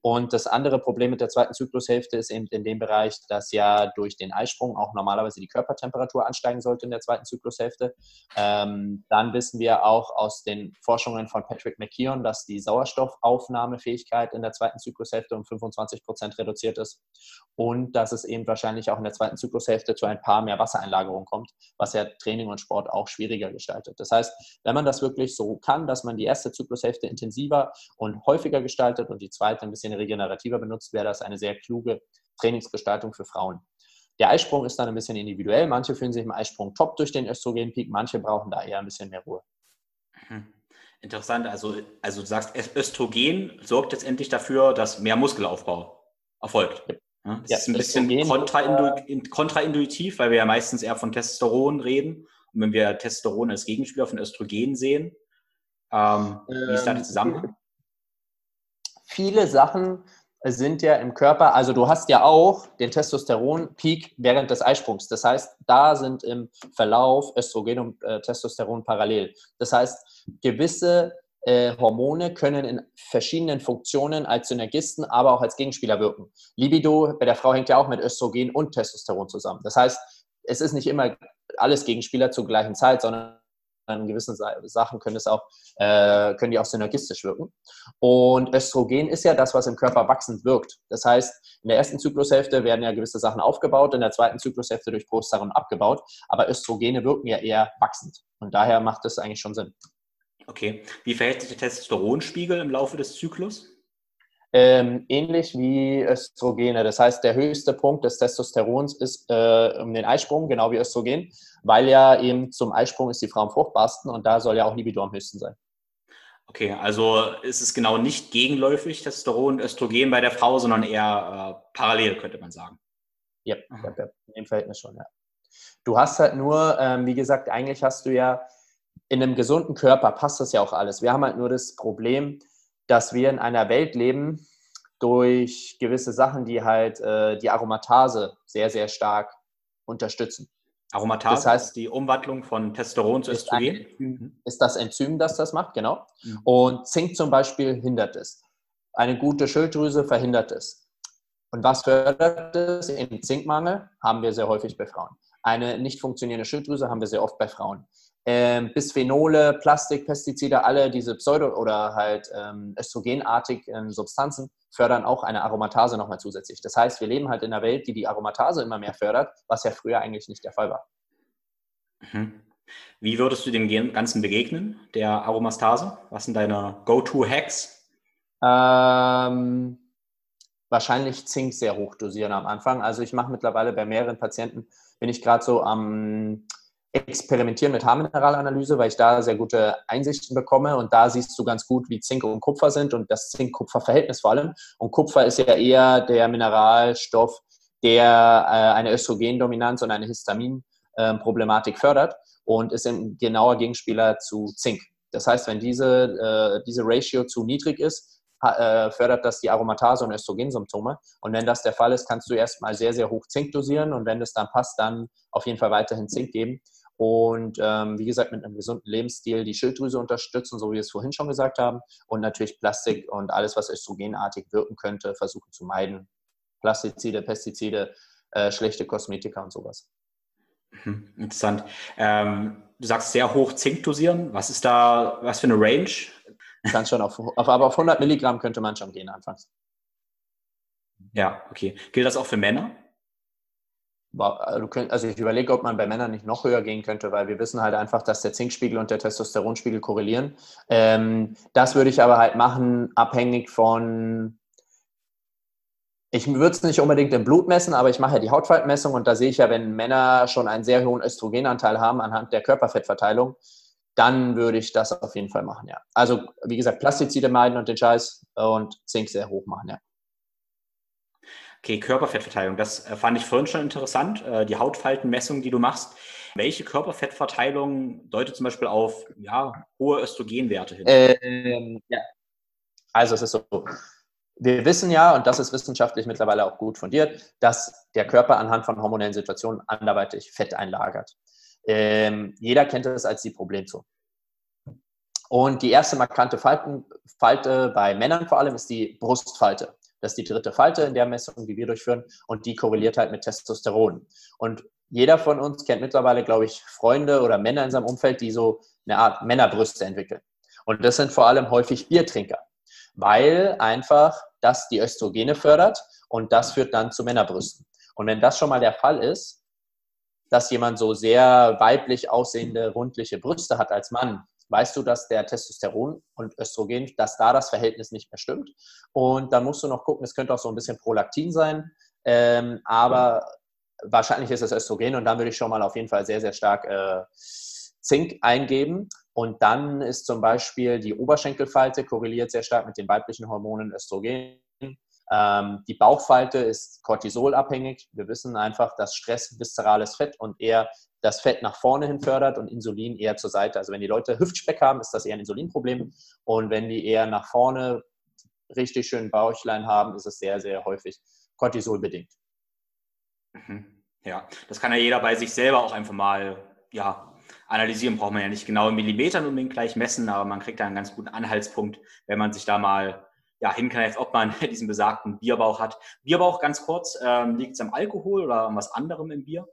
[SPEAKER 1] Und das andere Problem mit der zweiten Zyklushälfte ist eben in dem Bereich, dass ja durch den Eisprung auch normalerweise die Körpertemperatur ansteigen sollte in der zweiten Zyklushälfte. Ähm, dann wissen wir auch aus den Forschungen von Patrick McKeown, dass die Sauerstoffaufnahmefähigkeit in der zweiten Zyklushälfte um 25 Prozent reduziert ist und dass es eben wahrscheinlich auch in der zweiten Zyklushälfte zu ein paar mehr Wassereinlagerungen kommt, was ja Training und Sport auch schwieriger gestaltet. Das heißt, wenn man das wirklich so kann, dass man die erste Zyklushälfte intensiver und häufiger gestaltet und die zweite ein bisschen regenerativer benutzt, wäre das eine sehr kluge Trainingsgestaltung für Frauen. Der Eisprung ist dann ein bisschen individuell. Manche fühlen sich im Eisprung top durch den Östrogenpeak, manche brauchen da eher ein bisschen mehr Ruhe.
[SPEAKER 2] Mhm. Interessant, also, also du sagst, Östrogen sorgt letztendlich dafür, dass mehr Muskelaufbau erfolgt. Ja. das ja, ist ein bisschen kontraindu kontraintuitiv, weil wir ja meistens eher von Testosteron reden. Und wenn wir Testosteron als Gegenspieler von Östrogen sehen, ähm, wie ist da der Zusammenhang?
[SPEAKER 1] Viele Sachen sind ja im Körper, also du hast ja auch den Testosteron-Peak während des Eisprungs. Das heißt, da sind im Verlauf Östrogen und äh, Testosteron parallel. Das heißt, gewisse äh, Hormone können in verschiedenen Funktionen als Synergisten, aber auch als Gegenspieler wirken. Libido bei der Frau hängt ja auch mit Östrogen und Testosteron zusammen. Das heißt, es ist nicht immer alles Gegenspieler zur gleichen Zeit, sondern an gewissen Sachen können es auch, äh, können die auch synergistisch wirken. Und Östrogen ist ja das, was im Körper wachsend wirkt. Das heißt, in der ersten Zyklushälfte werden ja gewisse Sachen aufgebaut, in der zweiten Zyklushälfte durch Prostaglandin abgebaut, aber Östrogene wirken ja eher wachsend. Und daher macht das eigentlich schon Sinn.
[SPEAKER 2] Okay. Wie verhält sich der Testosteronspiegel im Laufe des Zyklus?
[SPEAKER 1] Ähm, ähnlich wie Östrogene. Das heißt, der höchste Punkt des Testosterons ist äh, um den Eisprung, genau wie Östrogen, weil ja eben zum Eisprung ist die Frau am fruchtbarsten und da soll ja auch Libido am höchsten sein.
[SPEAKER 2] Okay, also ist es genau nicht gegenläufig, Testosteron und Östrogen bei der Frau, sondern eher äh, parallel, könnte man sagen.
[SPEAKER 1] Ja, ja, im Verhältnis schon, ja. Du hast halt nur, ähm, wie gesagt, eigentlich hast du ja in einem gesunden Körper passt das ja auch alles. Wir haben halt nur das Problem, dass wir in einer Welt leben durch gewisse Sachen, die halt äh, die Aromatase sehr, sehr stark unterstützen.
[SPEAKER 2] Aromatase das heißt, die Umwandlung von Testosteron zu Östrogen?
[SPEAKER 1] Ist das Enzym, das das macht, genau. Mhm. Und Zink zum Beispiel hindert es. Eine gute Schilddrüse verhindert es. Und was fördert es? Im Zinkmangel haben wir sehr häufig bei Frauen. Eine nicht funktionierende Schilddrüse haben wir sehr oft bei Frauen ähm, Bisphenole, Plastik, Pestizide, alle diese Pseudo- oder halt ähm, östrogenartigen Substanzen fördern auch eine Aromatase nochmal zusätzlich. Das heißt, wir leben halt in einer Welt, die die Aromatase immer mehr fördert, was ja früher eigentlich nicht der Fall war.
[SPEAKER 2] Mhm. Wie würdest du dem Ganzen begegnen, der Aromastase? Was sind deine Go-To-Hacks?
[SPEAKER 1] Ähm, wahrscheinlich Zink sehr hoch dosieren am Anfang. Also ich mache mittlerweile bei mehreren Patienten, bin ich gerade so am experimentieren mit Haarmineralanalyse, weil ich da sehr gute Einsichten bekomme und da siehst du ganz gut, wie Zink und Kupfer sind und das Zink-Kupfer-Verhältnis vor allem. Und Kupfer ist ja eher der Mineralstoff, der äh, eine Östrogendominanz und eine Histamin-Problematik fördert und ist ein genauer Gegenspieler zu Zink. Das heißt, wenn diese, äh, diese Ratio zu niedrig ist, äh, fördert das die Aromatase und Östrogensymptome. Und wenn das der Fall ist, kannst du erstmal sehr, sehr hoch Zink dosieren und wenn das dann passt, dann auf jeden Fall weiterhin Zink geben und ähm, wie gesagt mit einem gesunden Lebensstil die Schilddrüse unterstützen, so wie wir es vorhin schon gesagt haben und natürlich Plastik und alles, was östrogenartig wirken könnte, versuchen zu meiden. Plastizide, Pestizide, äh, schlechte Kosmetika und sowas.
[SPEAKER 2] Mhm, interessant. Ähm, du sagst sehr hoch Zink dosieren. Was ist da, was für eine Range?
[SPEAKER 1] Kann schon auf, auf, aber auf 100 Milligramm könnte man schon gehen anfangs.
[SPEAKER 2] Ja, okay. Gilt das auch für Männer?
[SPEAKER 1] Äh, also ich überlege, ob man bei Männern nicht noch höher gehen könnte, weil wir wissen halt einfach, dass der Zinkspiegel und der Testosteronspiegel korrelieren. Ähm, das würde ich aber halt machen, abhängig von, ich würde es nicht unbedingt im Blut messen, aber ich mache ja die Hautfaltenmessung und da sehe ich ja, wenn Männer schon einen sehr hohen Östrogenanteil haben anhand der Körperfettverteilung, dann würde ich das auf jeden Fall machen, ja. Also wie gesagt, Plastizide meiden und den Scheiß und Zink sehr hoch machen, ja.
[SPEAKER 2] Okay, Körperfettverteilung, das äh, fand ich vorhin schon interessant, äh, die Hautfaltenmessung, die du machst. Welche Körperfettverteilung deutet zum Beispiel auf ja, hohe Östrogenwerte hin?
[SPEAKER 1] Ähm, ja. Also es ist so, wir wissen ja, und das ist wissenschaftlich mittlerweile auch gut fundiert, dass der Körper anhand von hormonellen Situationen anderweitig Fett einlagert. Ähm, jeder kennt es als die Problemzone. Und die erste markante Falten, Falte bei Männern vor allem ist die Brustfalte. Das ist die dritte Falte in der Messung, die wir durchführen, und die korreliert halt mit Testosteron. Und jeder von uns kennt mittlerweile, glaube ich, Freunde oder Männer in seinem Umfeld, die so eine Art Männerbrüste entwickeln. Und das sind vor allem häufig Biertrinker, weil einfach das die Östrogene fördert und das führt dann zu Männerbrüsten. Und wenn das schon mal der Fall ist, dass jemand so sehr weiblich aussehende, rundliche Brüste hat als Mann, weißt du, dass der Testosteron und Östrogen, dass da das Verhältnis nicht mehr stimmt. Und dann musst du noch gucken, es könnte auch so ein bisschen Prolaktin sein, ähm, aber wahrscheinlich ist es Östrogen und dann würde ich schon mal auf jeden Fall sehr, sehr stark äh, Zink eingeben. Und dann ist zum Beispiel die Oberschenkelfalte korreliert sehr stark mit den weiblichen Hormonen Östrogen. Ähm, die Bauchfalte ist cortisolabhängig. Wir wissen einfach, dass Stress viszerales Fett und eher das Fett nach vorne hin fördert und Insulin eher zur Seite. Also wenn die Leute Hüftspeck haben, ist das eher ein Insulinproblem. Und wenn die eher nach vorne richtig schön Bauchlein haben, ist es sehr, sehr häufig Cortisolbedingt.
[SPEAKER 2] Mhm. Ja, das kann ja jeder bei sich selber auch einfach mal ja, analysieren. Braucht man ja nicht genau in Millimetern unbedingt gleich messen, aber man kriegt da einen ganz guten Anhaltspunkt, wenn man sich da mal ja, hinkneift, ob man diesen besagten Bierbauch hat. Bierbauch ganz kurz, ähm, liegt es am Alkohol oder an was anderem im Bier?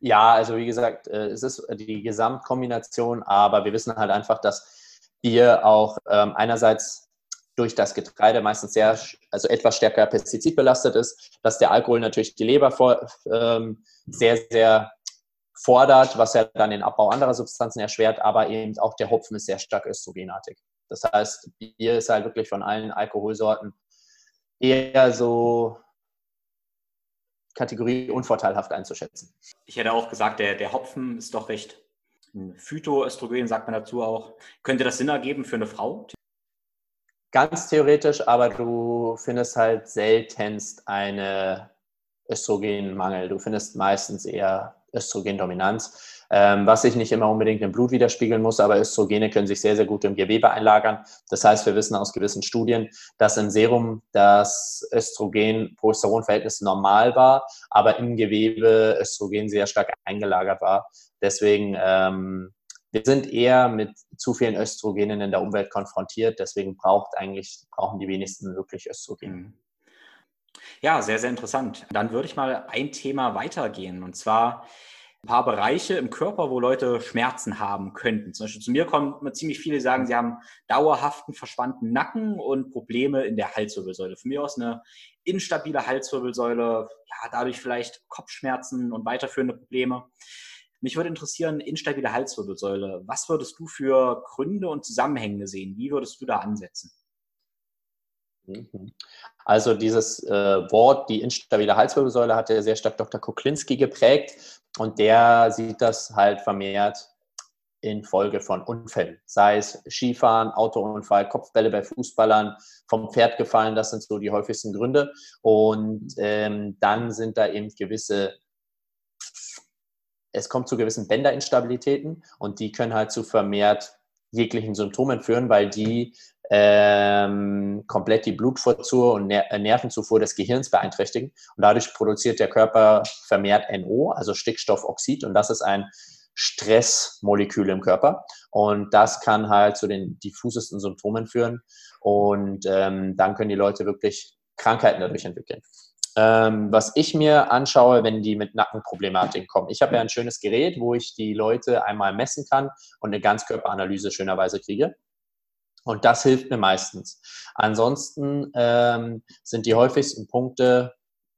[SPEAKER 1] Ja, also wie gesagt, äh, es ist die Gesamtkombination, aber wir wissen halt einfach, dass Bier auch ähm, einerseits durch das Getreide meistens sehr, also etwas stärker pestizidbelastet ist, dass der Alkohol natürlich die Leber vor, ähm, sehr, sehr fordert, was ja dann den Abbau anderer Substanzen erschwert, aber eben auch der Hopfen ist sehr stark östrogenartig. Das heißt, Bier ist halt wirklich von allen Alkoholsorten eher so Kategorie unvorteilhaft einzuschätzen.
[SPEAKER 2] Ich hätte auch gesagt, der, der Hopfen ist doch recht Phytoöstrogen, sagt man dazu auch. Könnte das Sinn ergeben für eine Frau?
[SPEAKER 1] Ganz theoretisch, aber du findest halt seltenst eine Östrogenmangel. Du findest meistens eher Östrogendominanz was sich nicht immer unbedingt im Blut widerspiegeln muss, aber Östrogene können sich sehr, sehr gut im Gewebe einlagern. Das heißt, wir wissen aus gewissen Studien, dass im Serum das Östrogen-Progesteron-Verhältnis normal war, aber im Gewebe Östrogen sehr stark eingelagert war. Deswegen ähm, wir sind eher mit zu vielen Östrogenen in der Umwelt konfrontiert, deswegen braucht eigentlich, brauchen die wenigsten wirklich Östrogen. Mhm.
[SPEAKER 2] Ja, sehr, sehr interessant. Dann würde ich mal ein Thema weitergehen und zwar ein paar Bereiche im Körper, wo Leute Schmerzen haben könnten. Zum Beispiel zu mir kommen ziemlich viele, sagen, sie haben dauerhaften verspannten Nacken und Probleme in der Halswirbelsäule. Von mir aus eine instabile Halswirbelsäule, ja, dadurch vielleicht Kopfschmerzen und weiterführende Probleme. Mich würde interessieren, instabile Halswirbelsäule. Was würdest du für Gründe und Zusammenhänge sehen? Wie würdest du da ansetzen?
[SPEAKER 1] Mhm. Also dieses äh, Wort, die instabile Halswirbelsäule, hat ja sehr stark Dr. Kuklinski geprägt und der sieht das halt vermehrt in Folge von Unfällen, sei es Skifahren, Autounfall, Kopfbälle bei Fußballern, vom Pferd gefallen, das sind so die häufigsten Gründe. Und ähm, dann sind da eben gewisse, es kommt zu gewissen Bänderinstabilitäten und die können halt zu vermehrt jeglichen Symptomen führen, weil die ähm, komplett die Blutvorzuhr und Ner Nervenzufuhr des Gehirns beeinträchtigen. Und dadurch produziert der Körper vermehrt NO, also Stickstoffoxid. Und das ist ein Stressmolekül im Körper. Und das kann halt zu den diffusesten Symptomen führen. Und ähm, dann können die Leute wirklich Krankheiten dadurch entwickeln. Ähm, was ich mir anschaue, wenn die mit Nackenproblematiken kommen. Ich habe ja ein schönes Gerät, wo ich die Leute einmal messen kann und eine Ganzkörperanalyse schönerweise kriege. Und das hilft mir meistens. Ansonsten ähm, sind die häufigsten Punkte,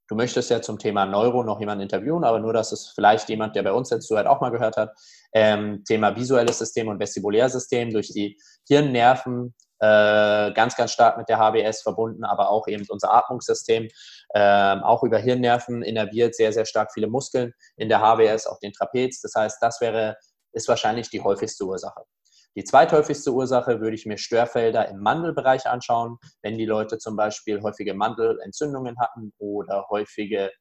[SPEAKER 1] du möchtest ja zum Thema Neuro noch jemanden interviewen, aber nur, dass es vielleicht jemand, der bei uns jetzt zuhört, auch mal gehört hat, ähm, Thema visuelles System und Vestibulärsystem durch die Hirnnerven, ganz, ganz stark mit der HBS verbunden, aber auch eben unser Atmungssystem, äh, auch über Hirnnerven innerviert sehr, sehr stark viele Muskeln in der HBS, auch den Trapez. Das heißt, das wäre, ist wahrscheinlich die häufigste Ursache. Die zweithäufigste Ursache würde ich mir Störfelder im Mandelbereich anschauen, wenn die Leute zum Beispiel häufige Mandelentzündungen hatten oder häufige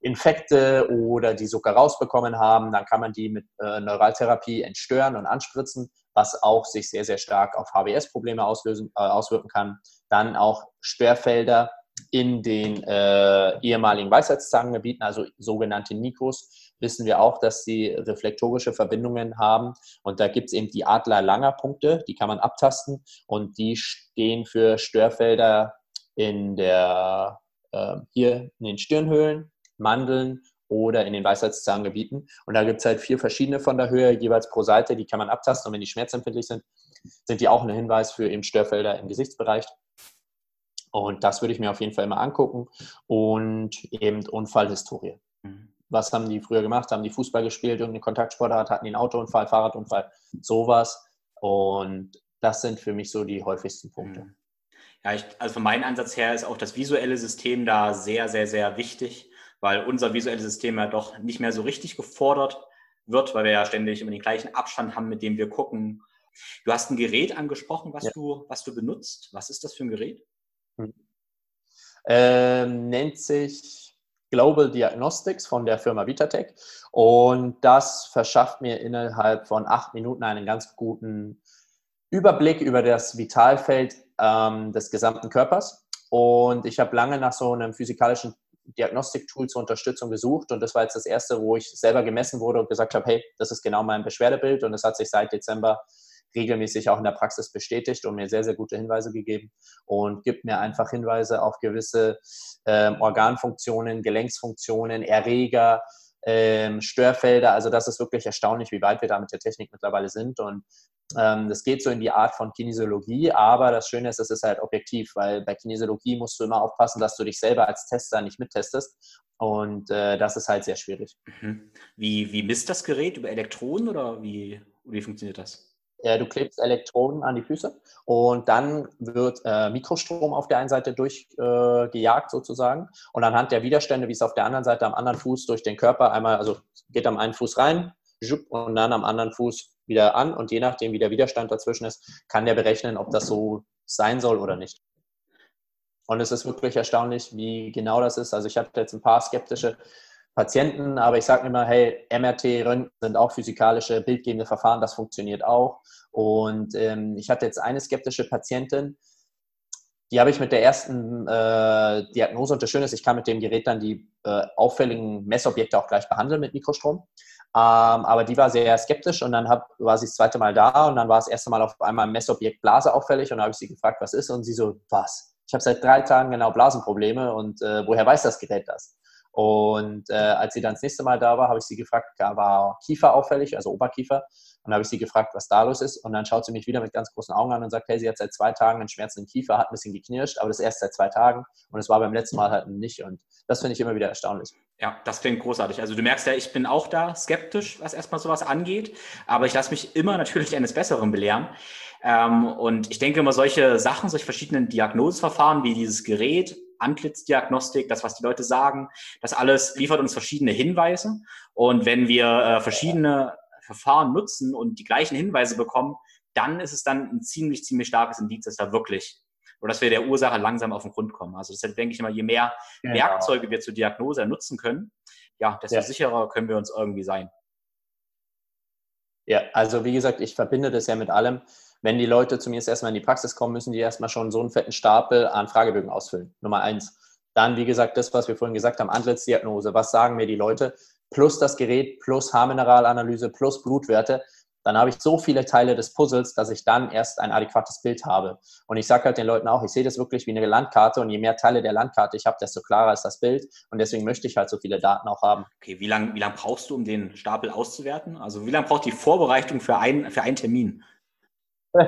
[SPEAKER 1] Infekte oder die Zucker rausbekommen haben, dann kann man die mit äh, Neuraltherapie entstören und anspritzen, was auch sich sehr, sehr stark auf HBS-Probleme äh, auswirken kann. Dann auch Sperrfelder in den äh, ehemaligen Weisheitszangengebieten, also sogenannte Nikos, wissen wir auch, dass sie reflektorische Verbindungen haben. Und da gibt es eben die Adler-Langer-Punkte, die kann man abtasten und die stehen für Störfelder in der, äh, hier in den Stirnhöhlen, Mandeln oder in den Weisheitszahlengebieten. Und da gibt es halt vier verschiedene von der Höhe, jeweils pro Seite, die kann man abtasten. Und wenn die schmerzempfindlich sind, sind die auch ein Hinweis für eben Störfelder im Gesichtsbereich. Und das würde ich mir auf jeden Fall immer angucken. Und eben Unfallhistorie. Mhm. Was haben die früher gemacht? Haben die Fußball gespielt, irgendeine Kontaktsportart, hatten die einen Autounfall, Fahrradunfall, sowas. Und das sind für mich so die häufigsten Punkte. Mhm.
[SPEAKER 2] Ja, ich, also von meinem Ansatz her ist auch das visuelle System da sehr, sehr, sehr wichtig, weil unser visuelles System ja doch nicht mehr so richtig gefordert wird, weil wir ja ständig immer den gleichen Abstand haben, mit dem wir gucken. Du hast ein Gerät angesprochen, was, ja. du, was du benutzt. Was ist das für ein Gerät? Hm.
[SPEAKER 1] Ähm, nennt sich Global Diagnostics von der Firma Vitatech und das verschafft mir innerhalb von acht Minuten einen ganz guten Überblick über das Vitalfeld ähm, des gesamten Körpers. Und ich habe lange nach so einem physikalischen Diagnostiktool zur Unterstützung gesucht und das war jetzt das erste, wo ich selber gemessen wurde und gesagt habe, hey, das ist genau mein Beschwerdebild und es hat sich seit Dezember regelmäßig auch in der Praxis bestätigt und mir sehr, sehr gute Hinweise gegeben und gibt mir einfach Hinweise auf gewisse äh, Organfunktionen, Gelenksfunktionen, Erreger, ähm, Störfelder. Also das ist wirklich erstaunlich, wie weit wir da mit der Technik mittlerweile sind. Und ähm, das geht so in die Art von Kinesiologie, aber das Schöne ist, es ist halt objektiv, weil bei Kinesiologie musst du immer aufpassen, dass du dich selber als Tester nicht mittestest. Und äh, das ist halt sehr schwierig.
[SPEAKER 2] Mhm. Wie, wie misst das Gerät? Über Elektronen oder wie, wie funktioniert das?
[SPEAKER 1] Ja, du klebst Elektronen an die Füße und dann wird äh, Mikrostrom auf der einen Seite durchgejagt äh, sozusagen und anhand der Widerstände, wie es auf der anderen Seite am anderen Fuß durch den Körper einmal, also geht am einen Fuß rein und dann am anderen Fuß wieder an und je nachdem, wie der Widerstand dazwischen ist, kann der berechnen, ob das so sein soll oder nicht. Und es ist wirklich erstaunlich, wie genau das ist. Also ich hatte jetzt ein paar skeptische Patienten, aber ich sage immer, hey, MRT, Röntgen sind auch physikalische, bildgebende Verfahren, das funktioniert auch. Und ähm, ich hatte jetzt eine skeptische Patientin, die habe ich mit der ersten äh, Diagnose, und das Schöne ist, ich kann mit dem Gerät dann die äh, auffälligen Messobjekte auch gleich behandeln mit Mikrostrom. Ähm, aber die war sehr skeptisch und dann hab, war sie das zweite Mal da und dann war das erste Mal auf einmal ein Messobjekt Blase auffällig und dann habe ich sie gefragt, was ist? Und sie so, was? Ich habe seit drei Tagen genau Blasenprobleme und äh, woher weiß das Gerät das? Und äh, als sie dann das nächste Mal da war, habe ich sie gefragt, war Kiefer auffällig, also Oberkiefer. Und habe ich sie gefragt, was da los ist. Und dann schaut sie mich wieder mit ganz großen Augen an und sagt, hey, sie hat seit zwei Tagen einen schmerzenden Kiefer, hat ein bisschen geknirscht, aber das erst seit zwei Tagen. Und es war beim letzten Mal halt nicht. Und das finde ich immer wieder erstaunlich.
[SPEAKER 2] Ja, das klingt großartig. Also du merkst ja, ich bin auch da skeptisch, was erstmal sowas angeht. Aber ich lasse mich immer natürlich eines Besseren belehren. Ähm, und ich denke immer, solche Sachen, solche verschiedenen Diagnoseverfahren wie dieses Gerät, Antlitzdiagnostik, das, was die Leute sagen, das alles liefert uns verschiedene Hinweise. Und wenn wir äh, verschiedene Verfahren nutzen und die gleichen Hinweise bekommen, dann ist es dann ein ziemlich, ziemlich starkes Indiz, dass da wirklich oder dass wir der Ursache langsam auf den Grund kommen. Also deshalb denke ich immer, je mehr genau. Werkzeuge wir zur Diagnose nutzen können, ja, desto ja. sicherer können wir uns irgendwie sein.
[SPEAKER 1] Ja, also wie gesagt, ich verbinde das ja mit allem wenn die Leute zu mir jetzt erstmal in die Praxis kommen, müssen die erstmal schon so einen fetten Stapel an Fragebögen ausfüllen. Nummer eins. Dann, wie gesagt, das, was wir vorhin gesagt haben, Antlitzdiagnose. Was sagen mir die Leute? Plus das Gerät, plus Haarmineralanalyse, plus Blutwerte. Dann habe ich so viele Teile des Puzzles, dass ich dann erst ein adäquates Bild habe. Und ich sage halt den Leuten auch, ich sehe das wirklich wie eine Landkarte und je mehr Teile der Landkarte ich habe, desto klarer ist das Bild. Und deswegen möchte ich halt so viele Daten auch haben.
[SPEAKER 2] Okay, wie lange wie lang brauchst du, um den Stapel auszuwerten? Also wie lange braucht die Vorbereitung für, ein, für einen Termin?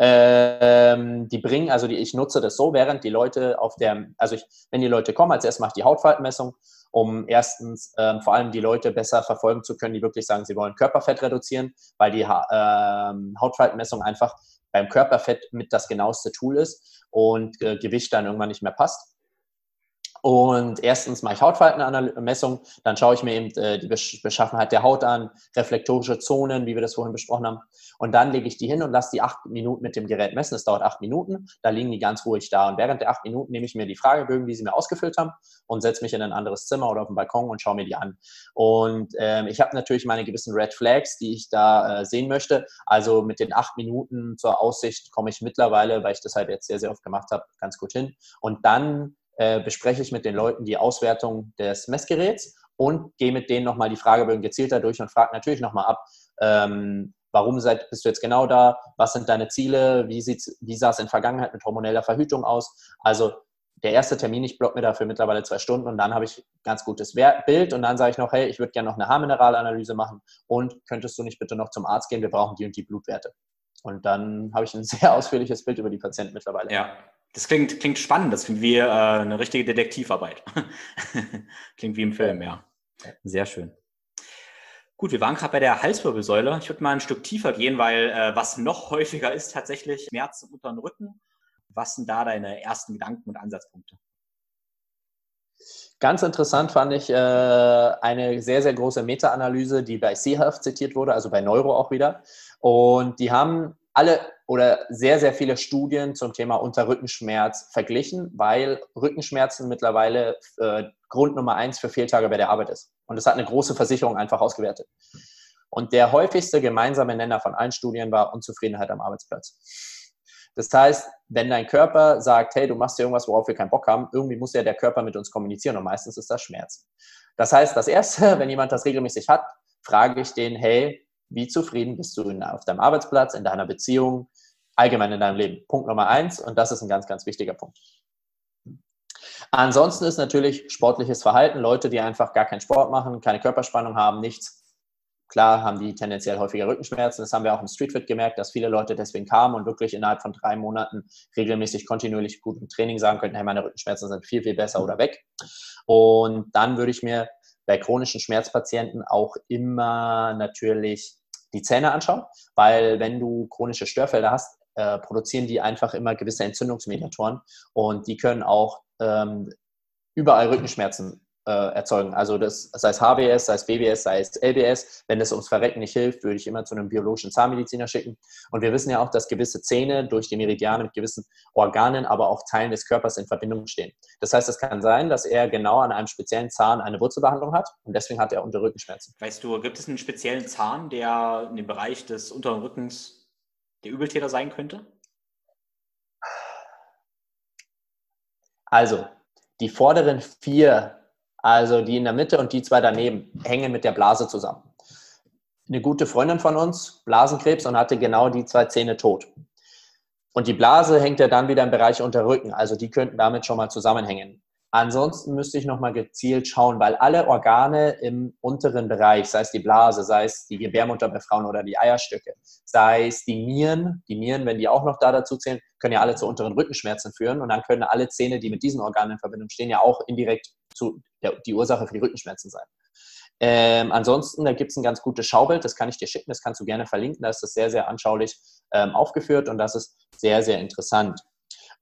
[SPEAKER 1] ähm, die bringen, also die, ich nutze das so, während die Leute auf der, also ich, wenn die Leute kommen, als erstes mache ich die Hautfaltenmessung, um erstens ähm, vor allem die Leute besser verfolgen zu können, die wirklich sagen, sie wollen Körperfett reduzieren, weil die ähm, Hautfaltenmessung einfach beim Körperfett mit das genaueste Tool ist und äh, Gewicht dann irgendwann nicht mehr passt. Und erstens mache ich Hautfaltenmessung, dann schaue ich mir eben äh, die Beschaffenheit der Haut an, reflektorische Zonen, wie wir das vorhin besprochen haben. Und dann lege ich die hin und lasse die acht Minuten mit dem Gerät messen. Es dauert acht Minuten, da liegen die ganz ruhig da. Und während der acht Minuten nehme ich mir die Fragebögen, die sie mir ausgefüllt haben, und setze mich in ein anderes Zimmer oder auf den Balkon und schaue mir die an. Und ähm, ich habe natürlich meine gewissen Red Flags, die ich da äh, sehen möchte. Also mit den acht Minuten zur Aussicht komme ich mittlerweile, weil ich das halt jetzt sehr, sehr oft gemacht habe, ganz gut hin. Und dann äh, bespreche ich mit den Leuten die Auswertung des Messgeräts und gehe mit denen nochmal die Fragebögen gezielter durch und frage natürlich nochmal ab, ähm, warum seid, bist du jetzt genau da, was sind deine Ziele, wie, wie sah es in Vergangenheit mit hormoneller Verhütung aus. Also der erste Termin, ich block mir dafür mittlerweile zwei Stunden und dann habe ich ganz gutes Bild und dann sage ich noch, hey, ich würde gerne noch eine Haarmineralanalyse machen und könntest du nicht bitte noch zum Arzt gehen, wir brauchen die und die Blutwerte. Und dann habe ich ein sehr ausführliches Bild über die Patienten mittlerweile.
[SPEAKER 2] Ja, das klingt, klingt spannend, das klingt wie äh, eine richtige Detektivarbeit. klingt wie im Film, ja. Sehr schön. Gut, wir waren gerade bei der Halswirbelsäule. Ich würde mal ein Stück tiefer gehen, weil äh, was noch häufiger ist tatsächlich Schmerzen unter den Rücken. Was sind da deine ersten Gedanken und Ansatzpunkte?
[SPEAKER 1] Ganz interessant fand ich äh, eine sehr, sehr große Meta-Analyse, die bei Seahealth zitiert wurde, also bei Neuro auch wieder. Und die haben alle oder sehr, sehr viele Studien zum Thema Unterrückenschmerz verglichen, weil Rückenschmerzen mittlerweile äh, Grund Nummer eins für Fehltage bei der Arbeit ist. Und das hat eine große Versicherung einfach ausgewertet. Und der häufigste gemeinsame Nenner von allen Studien war Unzufriedenheit am Arbeitsplatz. Das heißt, wenn dein Körper sagt, hey, du machst irgendwas, worauf wir keinen Bock haben, irgendwie muss ja der Körper mit uns kommunizieren und meistens ist das Schmerz. Das heißt, das Erste, wenn jemand das regelmäßig hat, frage ich den, hey, wie zufrieden bist du in, auf deinem Arbeitsplatz, in deiner Beziehung, allgemein in deinem Leben? Punkt Nummer eins und das ist ein ganz, ganz wichtiger Punkt. Ansonsten ist natürlich sportliches Verhalten, Leute, die einfach gar keinen Sport machen, keine Körperspannung haben, nichts. Klar haben die tendenziell häufiger Rückenschmerzen. Das haben wir auch im Streetfit gemerkt, dass viele Leute deswegen kamen und wirklich innerhalb von drei Monaten regelmäßig kontinuierlich gut im Training sagen könnten, hey, meine Rückenschmerzen sind viel, viel besser oder weg. Und dann würde ich mir bei chronischen Schmerzpatienten auch immer natürlich die Zähne anschauen, weil wenn du chronische Störfelder hast, äh, produzieren die einfach immer gewisse Entzündungsmediatoren und die können auch ähm, überall Rückenschmerzen äh, erzeugen. Also das, sei es HBS, sei es BBS, sei es LBS. Wenn es ums Verrecken nicht hilft, würde ich immer zu einem biologischen Zahnmediziner schicken. Und wir wissen ja auch, dass gewisse Zähne durch die Meridiane mit gewissen Organen, aber auch Teilen des Körpers in Verbindung stehen. Das heißt, es kann sein, dass er genau an einem speziellen Zahn eine Wurzelbehandlung hat und deswegen hat er Unterrückenschmerzen.
[SPEAKER 2] Weißt du, gibt es einen speziellen Zahn, der in dem Bereich des unteren Rückens der Übeltäter sein könnte?
[SPEAKER 1] Also, die vorderen vier also die in der Mitte und die zwei daneben hängen mit der Blase zusammen. Eine gute Freundin von uns, Blasenkrebs, und hatte genau die zwei Zähne tot. Und die Blase hängt ja dann wieder im Bereich unter Rücken, also die könnten damit schon mal zusammenhängen. Ansonsten müsste ich nochmal gezielt schauen, weil alle Organe im unteren Bereich, sei es die Blase, sei es die Gebärmutter bei Frauen oder die Eierstöcke, sei es die Nieren, die Nieren, wenn die auch noch da dazu zählen, können ja alle zu unteren Rückenschmerzen führen und dann können alle Zähne, die mit diesen Organen in Verbindung stehen, ja auch indirekt zu der, die Ursache für die Rückenschmerzen sein. Ähm, ansonsten, da gibt es ein ganz gutes Schaubild, das kann ich dir schicken, das kannst du gerne verlinken, da ist das sehr, sehr anschaulich ähm, aufgeführt und das ist sehr, sehr interessant.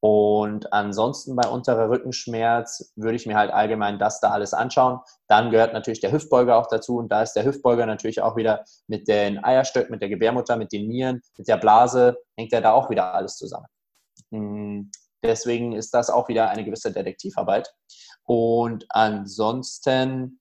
[SPEAKER 1] Und ansonsten bei unterer Rückenschmerz würde ich mir halt allgemein das da alles anschauen. Dann gehört natürlich der Hüftbeuger auch dazu. Und da ist der Hüftbeuger natürlich auch wieder mit den Eierstöcken, mit der Gebärmutter, mit den Nieren, mit der Blase, hängt ja da auch wieder alles zusammen. Hm, deswegen ist das auch wieder eine gewisse Detektivarbeit. Und ansonsten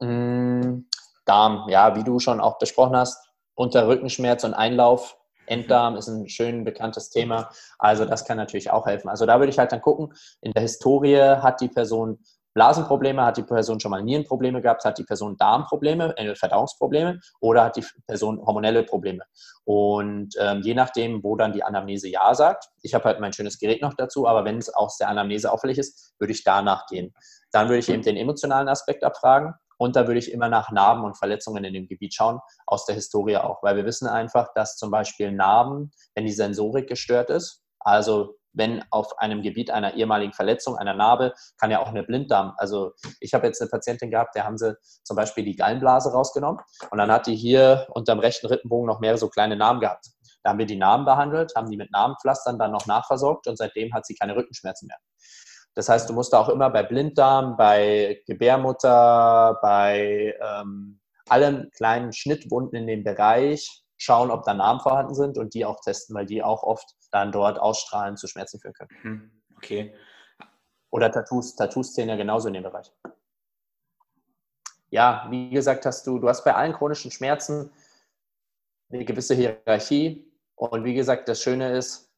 [SPEAKER 1] mh, hm, Darm, ja, wie du schon auch besprochen hast, unter Rückenschmerz und Einlauf Enddarm ist ein schön bekanntes Thema. Also das kann natürlich auch helfen. Also da würde ich halt dann gucken, in der Historie hat die Person Blasenprobleme, hat die Person schon mal Nierenprobleme gehabt, hat die Person Darmprobleme, äh, Verdauungsprobleme oder hat die Person hormonelle Probleme. Und ähm, je nachdem, wo dann die Anamnese Ja sagt, ich habe halt mein schönes Gerät noch dazu, aber wenn es aus der Anamnese auffällig ist, würde ich danach gehen. Dann würde ich eben den emotionalen Aspekt abfragen und da würde ich immer nach Narben und Verletzungen in dem Gebiet schauen, aus der Historie auch, weil wir wissen einfach, dass zum Beispiel Narben, wenn die Sensorik gestört ist, also wenn auf einem Gebiet einer ehemaligen Verletzung, einer Narbe, kann ja auch eine Blinddarm. Also ich habe jetzt eine Patientin gehabt, der haben sie zum Beispiel die Gallenblase rausgenommen und dann hat die hier unterm rechten Rippenbogen noch mehrere so kleine Narben gehabt. Da haben wir die Narben behandelt, haben die mit Narbenpflastern dann noch nachversorgt und seitdem hat sie keine Rückenschmerzen mehr. Das heißt, du musst auch immer bei Blinddarm, bei Gebärmutter, bei ähm, allen kleinen Schnittwunden in dem Bereich schauen, ob da Narben vorhanden sind und die auch testen, weil die auch oft dann dort ausstrahlen zu Schmerzen führen können.
[SPEAKER 2] Mhm. Okay.
[SPEAKER 1] Oder Tattoos. Tattoos zählen ja genauso in dem Bereich. Ja, wie gesagt, hast du, du hast bei allen chronischen Schmerzen eine gewisse Hierarchie. Und wie gesagt, das Schöne ist,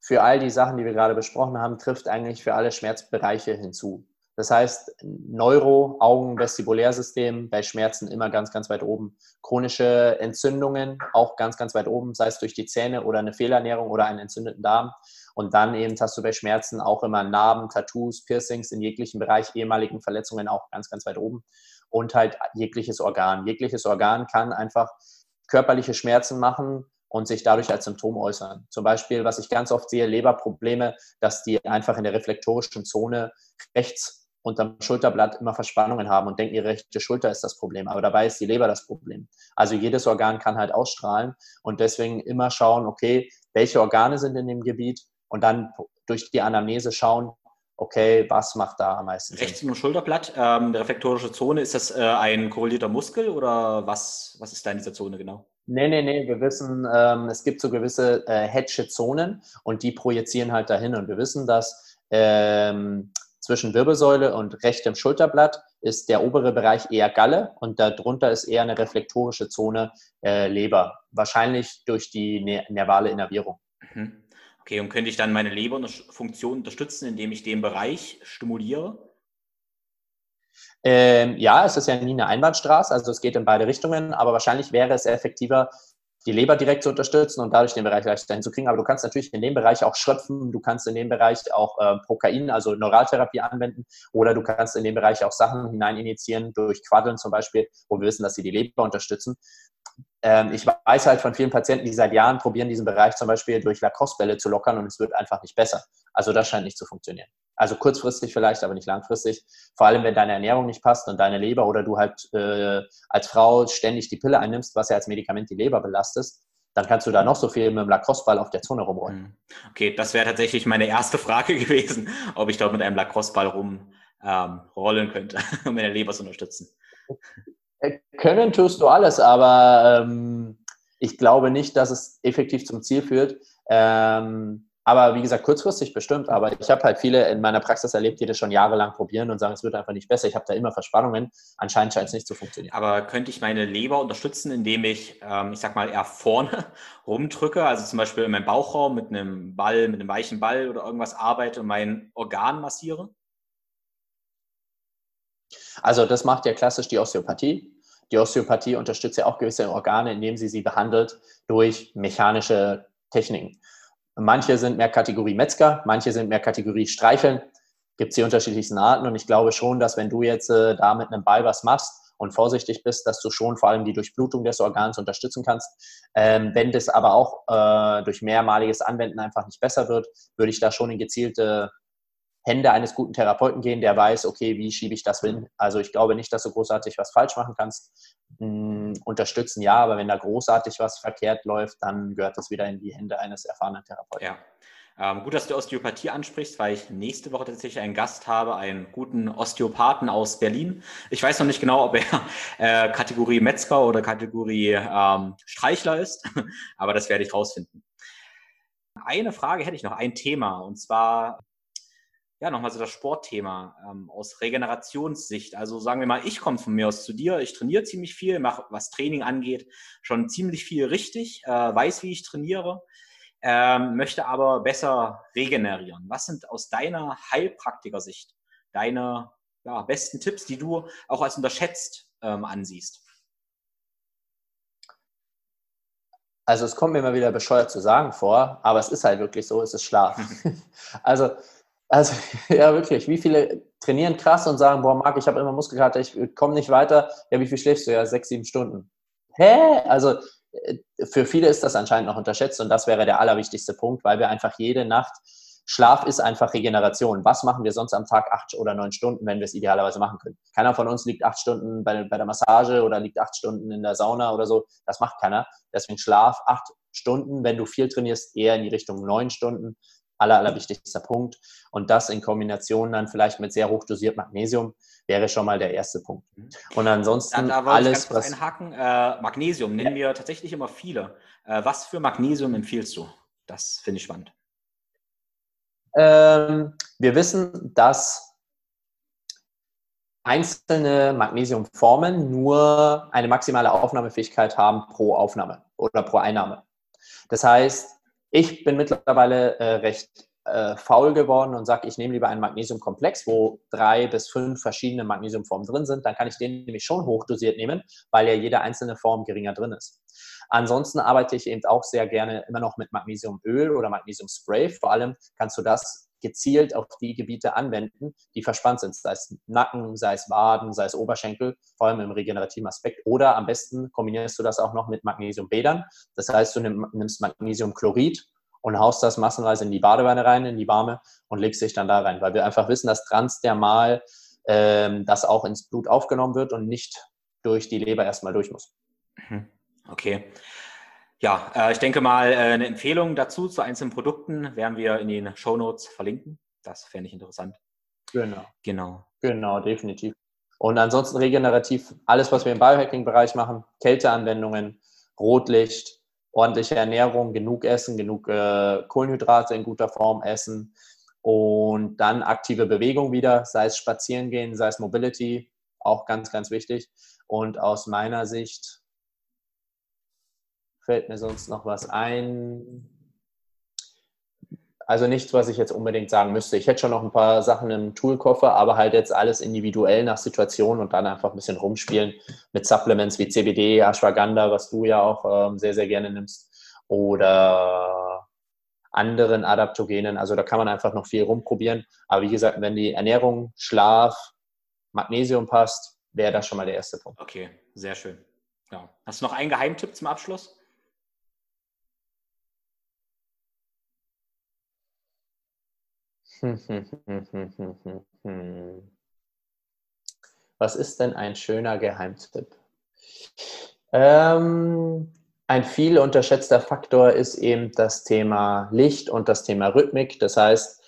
[SPEAKER 1] für all die Sachen, die wir gerade besprochen haben, trifft eigentlich für alle Schmerzbereiche hinzu. Das heißt, Neuro, Augen, Vestibulärsystem bei Schmerzen immer ganz, ganz weit oben. Chronische Entzündungen auch ganz, ganz weit oben, sei es durch die Zähne oder eine Fehlernährung oder einen entzündeten Darm. Und dann eben hast du bei Schmerzen auch immer Narben, Tattoos, Piercings in jeglichen Bereich, ehemaligen Verletzungen auch ganz, ganz weit oben. Und halt jegliches Organ. Jegliches Organ kann einfach körperliche Schmerzen machen und sich dadurch als Symptom äußern. Zum Beispiel, was ich ganz oft sehe, Leberprobleme, dass die einfach in der reflektorischen Zone rechts unterm Schulterblatt immer Verspannungen haben und denken, ihre rechte Schulter ist das Problem. Aber dabei ist die Leber das Problem. Also jedes Organ kann halt ausstrahlen und deswegen immer schauen, okay, welche Organe sind in dem Gebiet und dann durch die Anamnese schauen, okay, was macht da am meisten
[SPEAKER 2] Sinn? Rechts im Schulterblatt, ähm, der reflektorische Zone, ist das äh, ein korrelierter Muskel oder was, was ist da in dieser Zone genau?
[SPEAKER 1] Nee, nee, nee, wir wissen, ähm, es gibt so gewisse äh, Hedge-Zonen und die projizieren halt dahin und wir wissen, dass ähm, zwischen Wirbelsäule und rechtem Schulterblatt ist der obere Bereich eher Galle und darunter ist eher eine reflektorische Zone äh, Leber, wahrscheinlich durch die ne nervale Innervierung.
[SPEAKER 2] Mhm. Okay, und könnte ich dann meine Leberfunktion unterstützen, indem ich den Bereich stimuliere?
[SPEAKER 1] Ähm, ja, es ist ja nie eine Einbahnstraße, also es geht in beide Richtungen, aber wahrscheinlich wäre es effektiver, die Leber direkt zu unterstützen und dadurch den Bereich leichter hinzukriegen. Aber du kannst natürlich in dem Bereich auch schröpfen, du kannst in dem Bereich auch äh, Prokain, also Neuraltherapie anwenden oder du kannst in dem Bereich auch Sachen hinein initiieren durch Quaddeln zum Beispiel, wo wir wissen, dass sie die Leber unterstützen ähm, ich weiß halt von vielen Patienten, die seit Jahren probieren, diesen Bereich zum Beispiel durch Lacoste-Bälle zu lockern und es wird einfach nicht besser. Also das scheint nicht zu funktionieren. Also kurzfristig vielleicht, aber nicht langfristig. Vor allem, wenn deine Ernährung nicht passt und deine Leber oder du halt äh, als Frau ständig die Pille einnimmst, was ja als Medikament die Leber belastest, dann kannst du da noch so viel mit dem Lacrosse-Ball auf der Zone rumrollen. Hm.
[SPEAKER 2] Okay, das wäre tatsächlich meine erste Frage gewesen, ob ich dort mit einem Lacrosse-Ball rumrollen ähm, könnte, um meine Leber zu unterstützen.
[SPEAKER 1] Können tust du alles, aber ähm, ich glaube nicht, dass es effektiv zum Ziel führt. Ähm, aber wie gesagt, kurzfristig bestimmt. Aber ich habe halt viele in meiner Praxis erlebt, die das schon jahrelang probieren und sagen, es wird einfach nicht besser. Ich habe da immer Verspannungen. Anscheinend scheint es nicht zu funktionieren.
[SPEAKER 2] Aber könnte ich meine Leber unterstützen, indem ich, ähm, ich sag mal, eher vorne rumdrücke, also zum Beispiel in meinem Bauchraum mit einem Ball, mit einem weichen Ball oder irgendwas arbeite und mein Organ massiere?
[SPEAKER 1] Also das macht ja klassisch die Osteopathie. Die Osteopathie unterstützt ja auch gewisse Organe, indem sie sie behandelt durch mechanische Techniken. Manche sind mehr Kategorie Metzger, manche sind mehr Kategorie Streicheln. Gibt es die unterschiedlichsten Arten und ich glaube schon, dass wenn du jetzt äh, da mit einem Ball was machst und vorsichtig bist, dass du schon vor allem die Durchblutung des Organs unterstützen kannst. Ähm, wenn das aber auch äh, durch mehrmaliges Anwenden einfach nicht besser wird, würde ich da schon in gezielte Hände eines guten Therapeuten gehen, der weiß, okay, wie schiebe ich das hin? Also ich glaube nicht, dass du großartig was falsch machen kannst. Hm, unterstützen ja, aber wenn da großartig was verkehrt läuft, dann gehört das wieder in die Hände eines erfahrenen Therapeuten.
[SPEAKER 2] Ja. Ähm, gut, dass du Osteopathie ansprichst, weil ich nächste Woche tatsächlich einen Gast habe, einen guten Osteopathen aus Berlin. Ich weiß noch nicht genau, ob er äh, Kategorie Metzger oder Kategorie ähm, Streichler ist, aber das werde ich rausfinden. Eine Frage hätte ich noch, ein Thema, und zwar ja, nochmal so das Sportthema ähm, aus Regenerationssicht. Also sagen wir mal, ich komme von mir aus zu dir, ich trainiere ziemlich viel, mache, was Training angeht, schon ziemlich viel richtig, äh, weiß, wie ich trainiere, ähm, möchte aber besser regenerieren. Was sind aus deiner Heilpraktikersicht deine ja, besten Tipps, die du auch als unterschätzt ähm, ansiehst?
[SPEAKER 1] Also es kommt mir immer wieder bescheuert zu sagen vor, aber es ist halt wirklich so, es ist Schlaf. also also ja, wirklich. Wie viele trainieren krass und sagen, boah, Marc, ich habe immer Muskelkater, ich komme nicht weiter. Ja, wie viel schläfst du? Ja, sechs, sieben Stunden. Hä? Also äh, für viele ist das anscheinend noch unterschätzt und das wäre der allerwichtigste Punkt, weil wir einfach jede Nacht, Schlaf ist einfach Regeneration. Was machen wir sonst am Tag acht oder neun Stunden, wenn wir es idealerweise machen können? Keiner von uns liegt acht Stunden bei, bei der Massage oder liegt acht Stunden in der Sauna oder so. Das macht keiner. Deswegen Schlaf acht Stunden, wenn du viel trainierst, eher in die Richtung neun Stunden aller, allerwichtigster Punkt. Und das in Kombination dann vielleicht mit sehr hoch dosiert Magnesium wäre schon mal der erste Punkt. Mhm. Und ansonsten
[SPEAKER 2] da, da alles, ich was einhaken. Äh, Magnesium nennen ja. wir tatsächlich immer viele. Äh, was für Magnesium empfiehlst du? Das finde ich spannend.
[SPEAKER 1] Ähm, wir wissen, dass einzelne Magnesiumformen nur eine maximale Aufnahmefähigkeit haben pro Aufnahme oder pro Einnahme. Das heißt, ich bin mittlerweile äh, recht äh, faul geworden und sage, ich nehme lieber einen Magnesiumkomplex, wo drei bis fünf verschiedene Magnesiumformen drin sind. Dann kann ich den nämlich schon hochdosiert nehmen, weil ja jede einzelne Form geringer drin ist. Ansonsten arbeite ich eben auch sehr gerne immer noch mit Magnesiumöl oder Magnesiumspray. Vor allem kannst du das gezielt auf die Gebiete anwenden, die verspannt sind, sei es Nacken, sei es Waden, sei es Oberschenkel, vor allem im regenerativen Aspekt. Oder am besten kombinierst du das auch noch mit Magnesiumbädern. Das heißt, du nimmst Magnesiumchlorid und haust das massenweise in die Badewanne rein, in die warme und legst dich dann da rein, weil wir einfach wissen, dass transdermal ähm, das auch ins Blut aufgenommen wird und nicht durch die Leber erstmal durch muss.
[SPEAKER 2] Mhm. Okay. Ja, äh, ich denke mal, äh, eine Empfehlung dazu zu einzelnen Produkten werden wir in den Show Notes verlinken. Das fände ich interessant.
[SPEAKER 1] Genau. Genau. Genau, definitiv. Und ansonsten regenerativ alles, was wir im Biohacking-Bereich machen, Kälteanwendungen, Rotlicht, ordentliche Ernährung, genug Essen, genug äh, Kohlenhydrate in guter Form essen und dann aktive Bewegung wieder, sei es spazieren gehen, sei es Mobility, auch ganz, ganz wichtig. Und aus meiner Sicht Fällt mir sonst noch was ein? Also nichts, was ich jetzt unbedingt sagen müsste. Ich hätte schon noch ein paar Sachen im Toolkoffer, aber halt jetzt alles individuell nach Situation und dann einfach ein bisschen rumspielen mit Supplements wie CBD, Ashwagandha, was du ja auch ähm, sehr, sehr gerne nimmst, oder anderen Adaptogenen. Also da kann man einfach noch viel rumprobieren. Aber wie gesagt, wenn die Ernährung, Schlaf, Magnesium passt, wäre das schon mal der erste Punkt.
[SPEAKER 2] Okay, sehr schön. Ja. Hast du noch einen Geheimtipp zum Abschluss?
[SPEAKER 1] Was ist denn ein schöner Geheimtipp? Ähm, ein viel unterschätzter Faktor ist eben das Thema Licht und das Thema Rhythmik. Das heißt,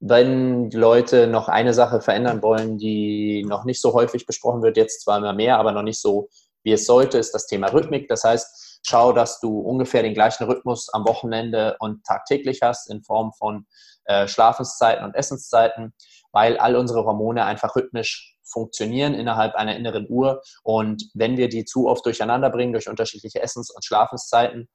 [SPEAKER 1] wenn Leute noch eine Sache verändern wollen, die noch nicht so häufig besprochen wird, jetzt zwar immer mehr, aber noch nicht so, wie es sollte, ist das Thema Rhythmik. Das heißt, schau, dass du ungefähr den gleichen Rhythmus am Wochenende und tagtäglich hast in Form von äh, Schlafenszeiten und Essenszeiten, weil all unsere Hormone einfach rhythmisch funktionieren innerhalb einer inneren Uhr. Und wenn wir die zu oft durcheinander bringen durch unterschiedliche Essens- und Schlafenszeiten,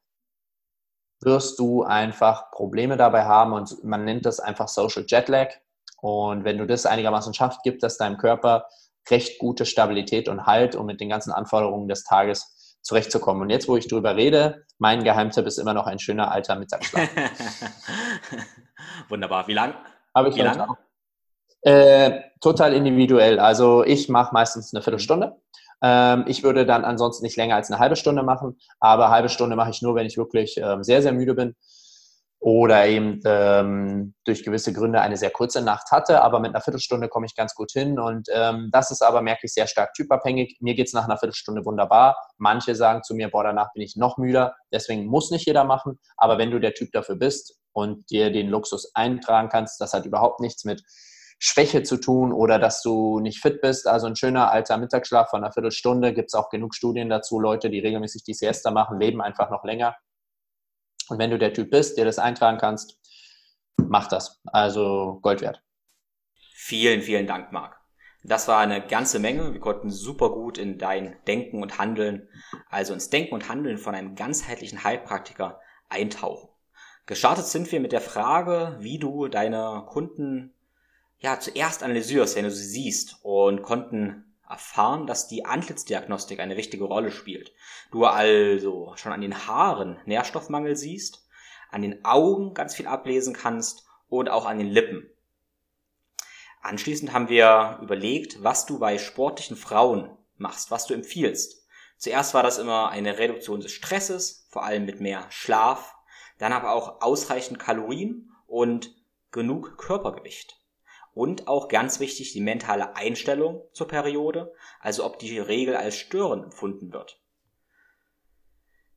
[SPEAKER 1] wirst du einfach Probleme dabei haben und man nennt das einfach Social Jetlag. Und wenn du das einigermaßen schaffst, gibt das deinem Körper recht gute Stabilität und Halt, um mit den ganzen Anforderungen des Tages zurechtzukommen. Und jetzt, wo ich drüber rede, mein Geheimtipp ist immer noch ein schöner alter Mittagsschlaf.
[SPEAKER 2] Wunderbar. Wie lang?
[SPEAKER 1] Habe ich Wie lange? Äh, total individuell. Also ich mache meistens eine Viertelstunde. Ähm, ich würde dann ansonsten nicht länger als eine halbe Stunde machen, aber halbe Stunde mache ich nur, wenn ich wirklich ähm, sehr, sehr müde bin oder eben ähm, durch gewisse Gründe eine sehr kurze Nacht hatte, aber mit einer Viertelstunde komme ich ganz gut hin und ähm, das ist aber, merke ich, sehr stark typabhängig. Mir geht es nach einer Viertelstunde wunderbar. Manche sagen zu mir, boah, danach bin ich noch müder, deswegen muss nicht jeder machen, aber wenn du der Typ dafür bist und dir den Luxus eintragen kannst, das hat überhaupt nichts mit Schwäche zu tun oder dass du nicht fit bist. Also ein schöner alter Mittagsschlaf von einer Viertelstunde, gibt es auch genug Studien dazu. Leute, die regelmäßig die Siesta machen, leben einfach noch länger. Und wenn du der Typ bist, der das eintragen kannst, mach das. Also Gold wert.
[SPEAKER 2] Vielen, vielen Dank, Marc. Das war eine ganze Menge. Wir konnten super gut in dein Denken und Handeln, also ins Denken und Handeln von einem ganzheitlichen Heilpraktiker eintauchen. Gestartet sind wir mit der Frage, wie du deine Kunden ja zuerst analysierst, wenn du sie siehst und konnten erfahren, dass die Antlitzdiagnostik eine wichtige Rolle spielt. Du also schon an den Haaren Nährstoffmangel siehst, an den Augen ganz viel ablesen kannst und auch an den Lippen. Anschließend haben wir überlegt, was du bei sportlichen Frauen machst, was du empfiehlst. Zuerst war das immer eine Reduktion des Stresses, vor allem mit mehr Schlaf, dann aber auch ausreichend Kalorien und genug Körpergewicht. Und auch ganz wichtig die mentale Einstellung zur Periode, also ob die Regel als störend empfunden wird.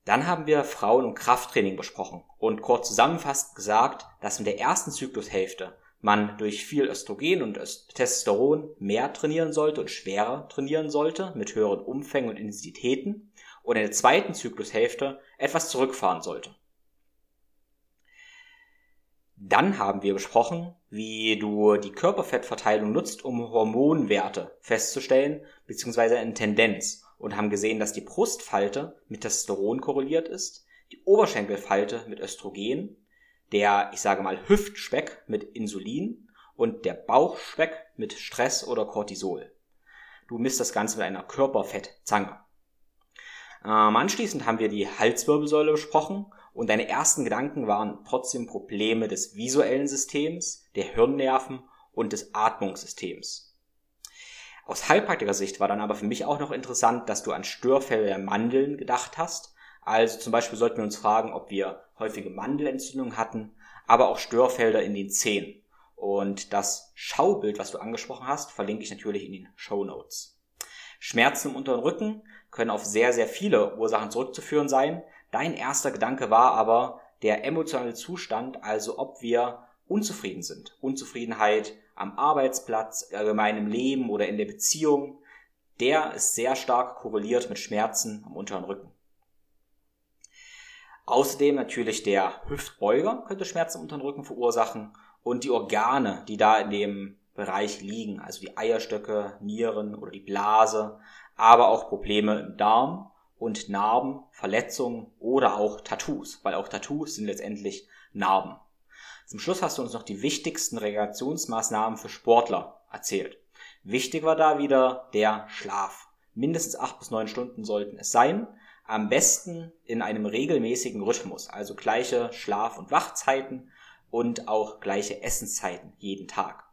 [SPEAKER 2] Dann haben wir Frauen- und Krafttraining besprochen und kurz zusammenfassend gesagt, dass in der ersten Zyklushälfte man durch viel Östrogen und Testosteron mehr trainieren sollte und schwerer trainieren sollte, mit höheren Umfängen und Intensitäten, und in der zweiten Zyklushälfte etwas zurückfahren sollte. Dann haben wir besprochen, wie du die Körperfettverteilung nutzt, um Hormonwerte festzustellen, beziehungsweise eine Tendenz, und haben gesehen, dass die Brustfalte mit Testosteron korreliert ist, die Oberschenkelfalte mit Östrogen, der, ich sage mal, Hüftspeck mit Insulin und der Bauchspeck mit Stress oder Cortisol. Du misst das Ganze mit einer Körperfettzange. Ähm, anschließend haben wir die Halswirbelsäule besprochen und deine ersten Gedanken waren trotzdem Probleme des visuellen Systems, der Hirnnerven und des Atmungssystems. Aus Heilpraktiker-Sicht war dann aber für mich auch noch interessant, dass du an Störfälle der Mandeln gedacht hast. Also zum Beispiel sollten wir uns fragen, ob wir häufige Mandelentzündungen hatten, aber auch Störfelder in den Zähnen. Und das Schaubild, was du angesprochen hast, verlinke ich natürlich in den Show Notes. Schmerzen im unteren Rücken können auf sehr, sehr viele Ursachen zurückzuführen sein. Dein erster Gedanke war aber der emotionale Zustand, also ob wir unzufrieden sind. Unzufriedenheit am Arbeitsplatz, allgemein im Leben oder in der Beziehung. Der ist sehr stark korreliert mit Schmerzen am unteren Rücken. Außerdem natürlich der Hüftbeuger könnte Schmerzen am unteren Rücken verursachen und die Organe, die da in dem Bereich liegen, also die Eierstöcke, Nieren oder die Blase, aber auch Probleme im Darm und Narben, Verletzungen oder auch Tattoos, weil auch Tattoos sind letztendlich Narben. Zum Schluss hast du uns noch die wichtigsten Reaktionsmaßnahmen für Sportler erzählt. Wichtig war da wieder der Schlaf. Mindestens acht bis neun Stunden sollten es sein. Am besten in einem regelmäßigen Rhythmus, also gleiche Schlaf- und Wachzeiten und auch gleiche Essenszeiten jeden Tag.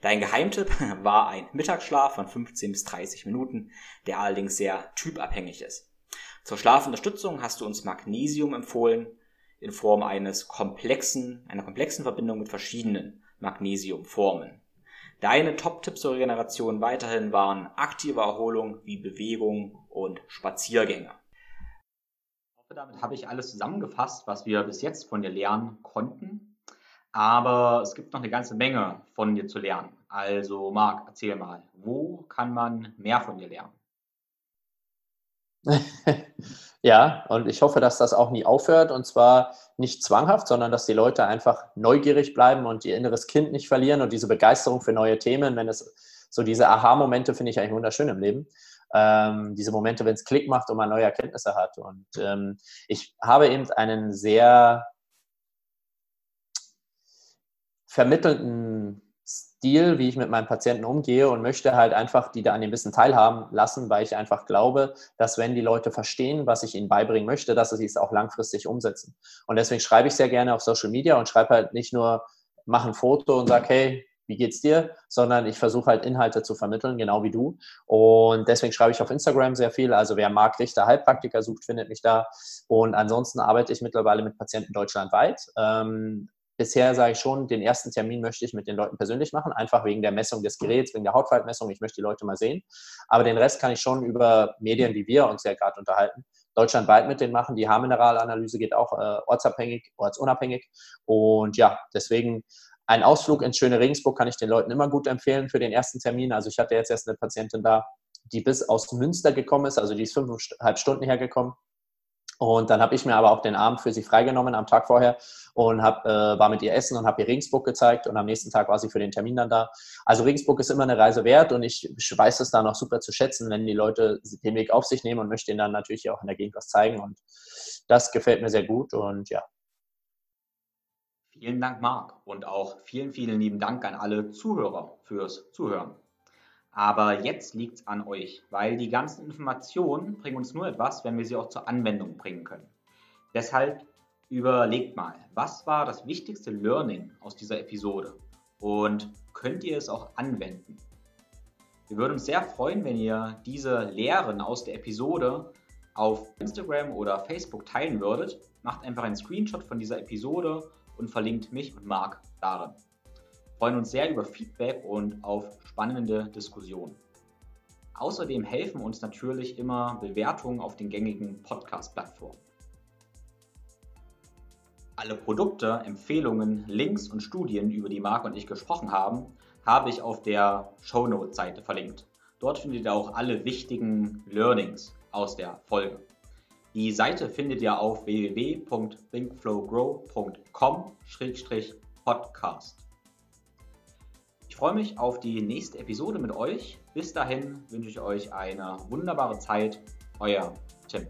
[SPEAKER 2] Dein Geheimtipp war ein Mittagsschlaf von 15 bis 30 Minuten, der allerdings sehr typabhängig ist. Zur Schlafunterstützung hast du uns Magnesium empfohlen in Form eines komplexen, einer komplexen Verbindung mit verschiedenen Magnesiumformen. Deine Top-Tipps zur Regeneration weiterhin waren aktive Erholung wie Bewegung und Spaziergänge. Damit habe ich alles zusammengefasst, was wir bis jetzt von dir lernen konnten. Aber es gibt noch eine ganze Menge von dir zu lernen. Also Marc, erzähl mal, wo kann man mehr von dir lernen?
[SPEAKER 1] ja, und ich hoffe, dass das auch nie aufhört und zwar nicht zwanghaft, sondern dass die Leute einfach neugierig bleiben und ihr inneres Kind nicht verlieren und diese Begeisterung für neue Themen, wenn es so diese Aha-Momente finde ich eigentlich wunderschön im Leben. Ähm, diese Momente, wenn es Klick macht und man neue Erkenntnisse hat. Und ähm, ich habe eben einen sehr vermittelnden Stil, wie ich mit meinen Patienten umgehe und möchte halt einfach die da an dem Wissen teilhaben lassen, weil ich einfach glaube, dass wenn die Leute verstehen, was ich ihnen beibringen möchte, dass sie es auch langfristig umsetzen. Und deswegen schreibe ich sehr gerne auf Social Media und schreibe halt nicht nur, mach ein Foto und sag, hey, wie geht's dir, sondern ich versuche halt Inhalte zu vermitteln, genau wie du. Und deswegen schreibe ich auf Instagram sehr viel. Also wer Marc Richter Heilpraktiker sucht, findet mich da. Und ansonsten arbeite ich mittlerweile mit Patienten deutschlandweit. Ähm, bisher sage ich schon, den ersten Termin möchte ich mit den Leuten persönlich machen, einfach wegen der Messung des Geräts, wegen der Hautfaltmessung. Ich möchte die Leute mal sehen. Aber den Rest kann ich schon über Medien, wie wir uns ja gerade unterhalten, deutschlandweit mit denen machen. Die Haarmineralanalyse geht auch äh, ortsabhängig, ortsunabhängig. Und ja, deswegen ein Ausflug ins schöne Regensburg kann ich den Leuten immer gut empfehlen für den ersten Termin. Also ich hatte jetzt erst eine Patientin da, die bis aus Münster gekommen ist, also die ist fünfeinhalb Stunden hergekommen und dann habe ich mir aber auch den Abend für sie freigenommen am Tag vorher und hab, äh, war mit ihr essen und habe ihr Regensburg gezeigt und am nächsten Tag war sie für den Termin dann da. Also Regensburg ist immer eine Reise wert und ich weiß es da noch super zu schätzen, wenn die Leute den Weg auf sich nehmen und möchte ihnen dann natürlich auch in der Gegend was zeigen und das gefällt mir sehr gut und ja.
[SPEAKER 2] Vielen Dank, Marc, und auch vielen, vielen lieben Dank an alle Zuhörer fürs Zuhören. Aber jetzt liegt es an euch, weil die ganzen Informationen bringen uns nur etwas, wenn wir sie auch zur Anwendung bringen können. Deshalb überlegt mal, was war das wichtigste Learning aus dieser Episode und könnt ihr es auch anwenden? Wir würden uns sehr freuen, wenn ihr diese Lehren aus der Episode auf Instagram oder Facebook teilen würdet. Macht einfach einen Screenshot von dieser Episode und verlinkt mich und Marc darin freuen uns sehr über Feedback und auf spannende Diskussionen. Außerdem helfen uns natürlich immer Bewertungen auf den gängigen Podcast-Plattformen. Alle Produkte, Empfehlungen, Links und Studien, über die Marc und ich gesprochen haben, habe ich auf der Shownote-Seite verlinkt. Dort findet ihr auch alle wichtigen Learnings aus der Folge. Die Seite findet ihr auf www.thinkflowgrow.com-podcast. Ich freue mich auf die nächste Episode mit euch. Bis dahin wünsche ich euch eine wunderbare Zeit. Euer Tim.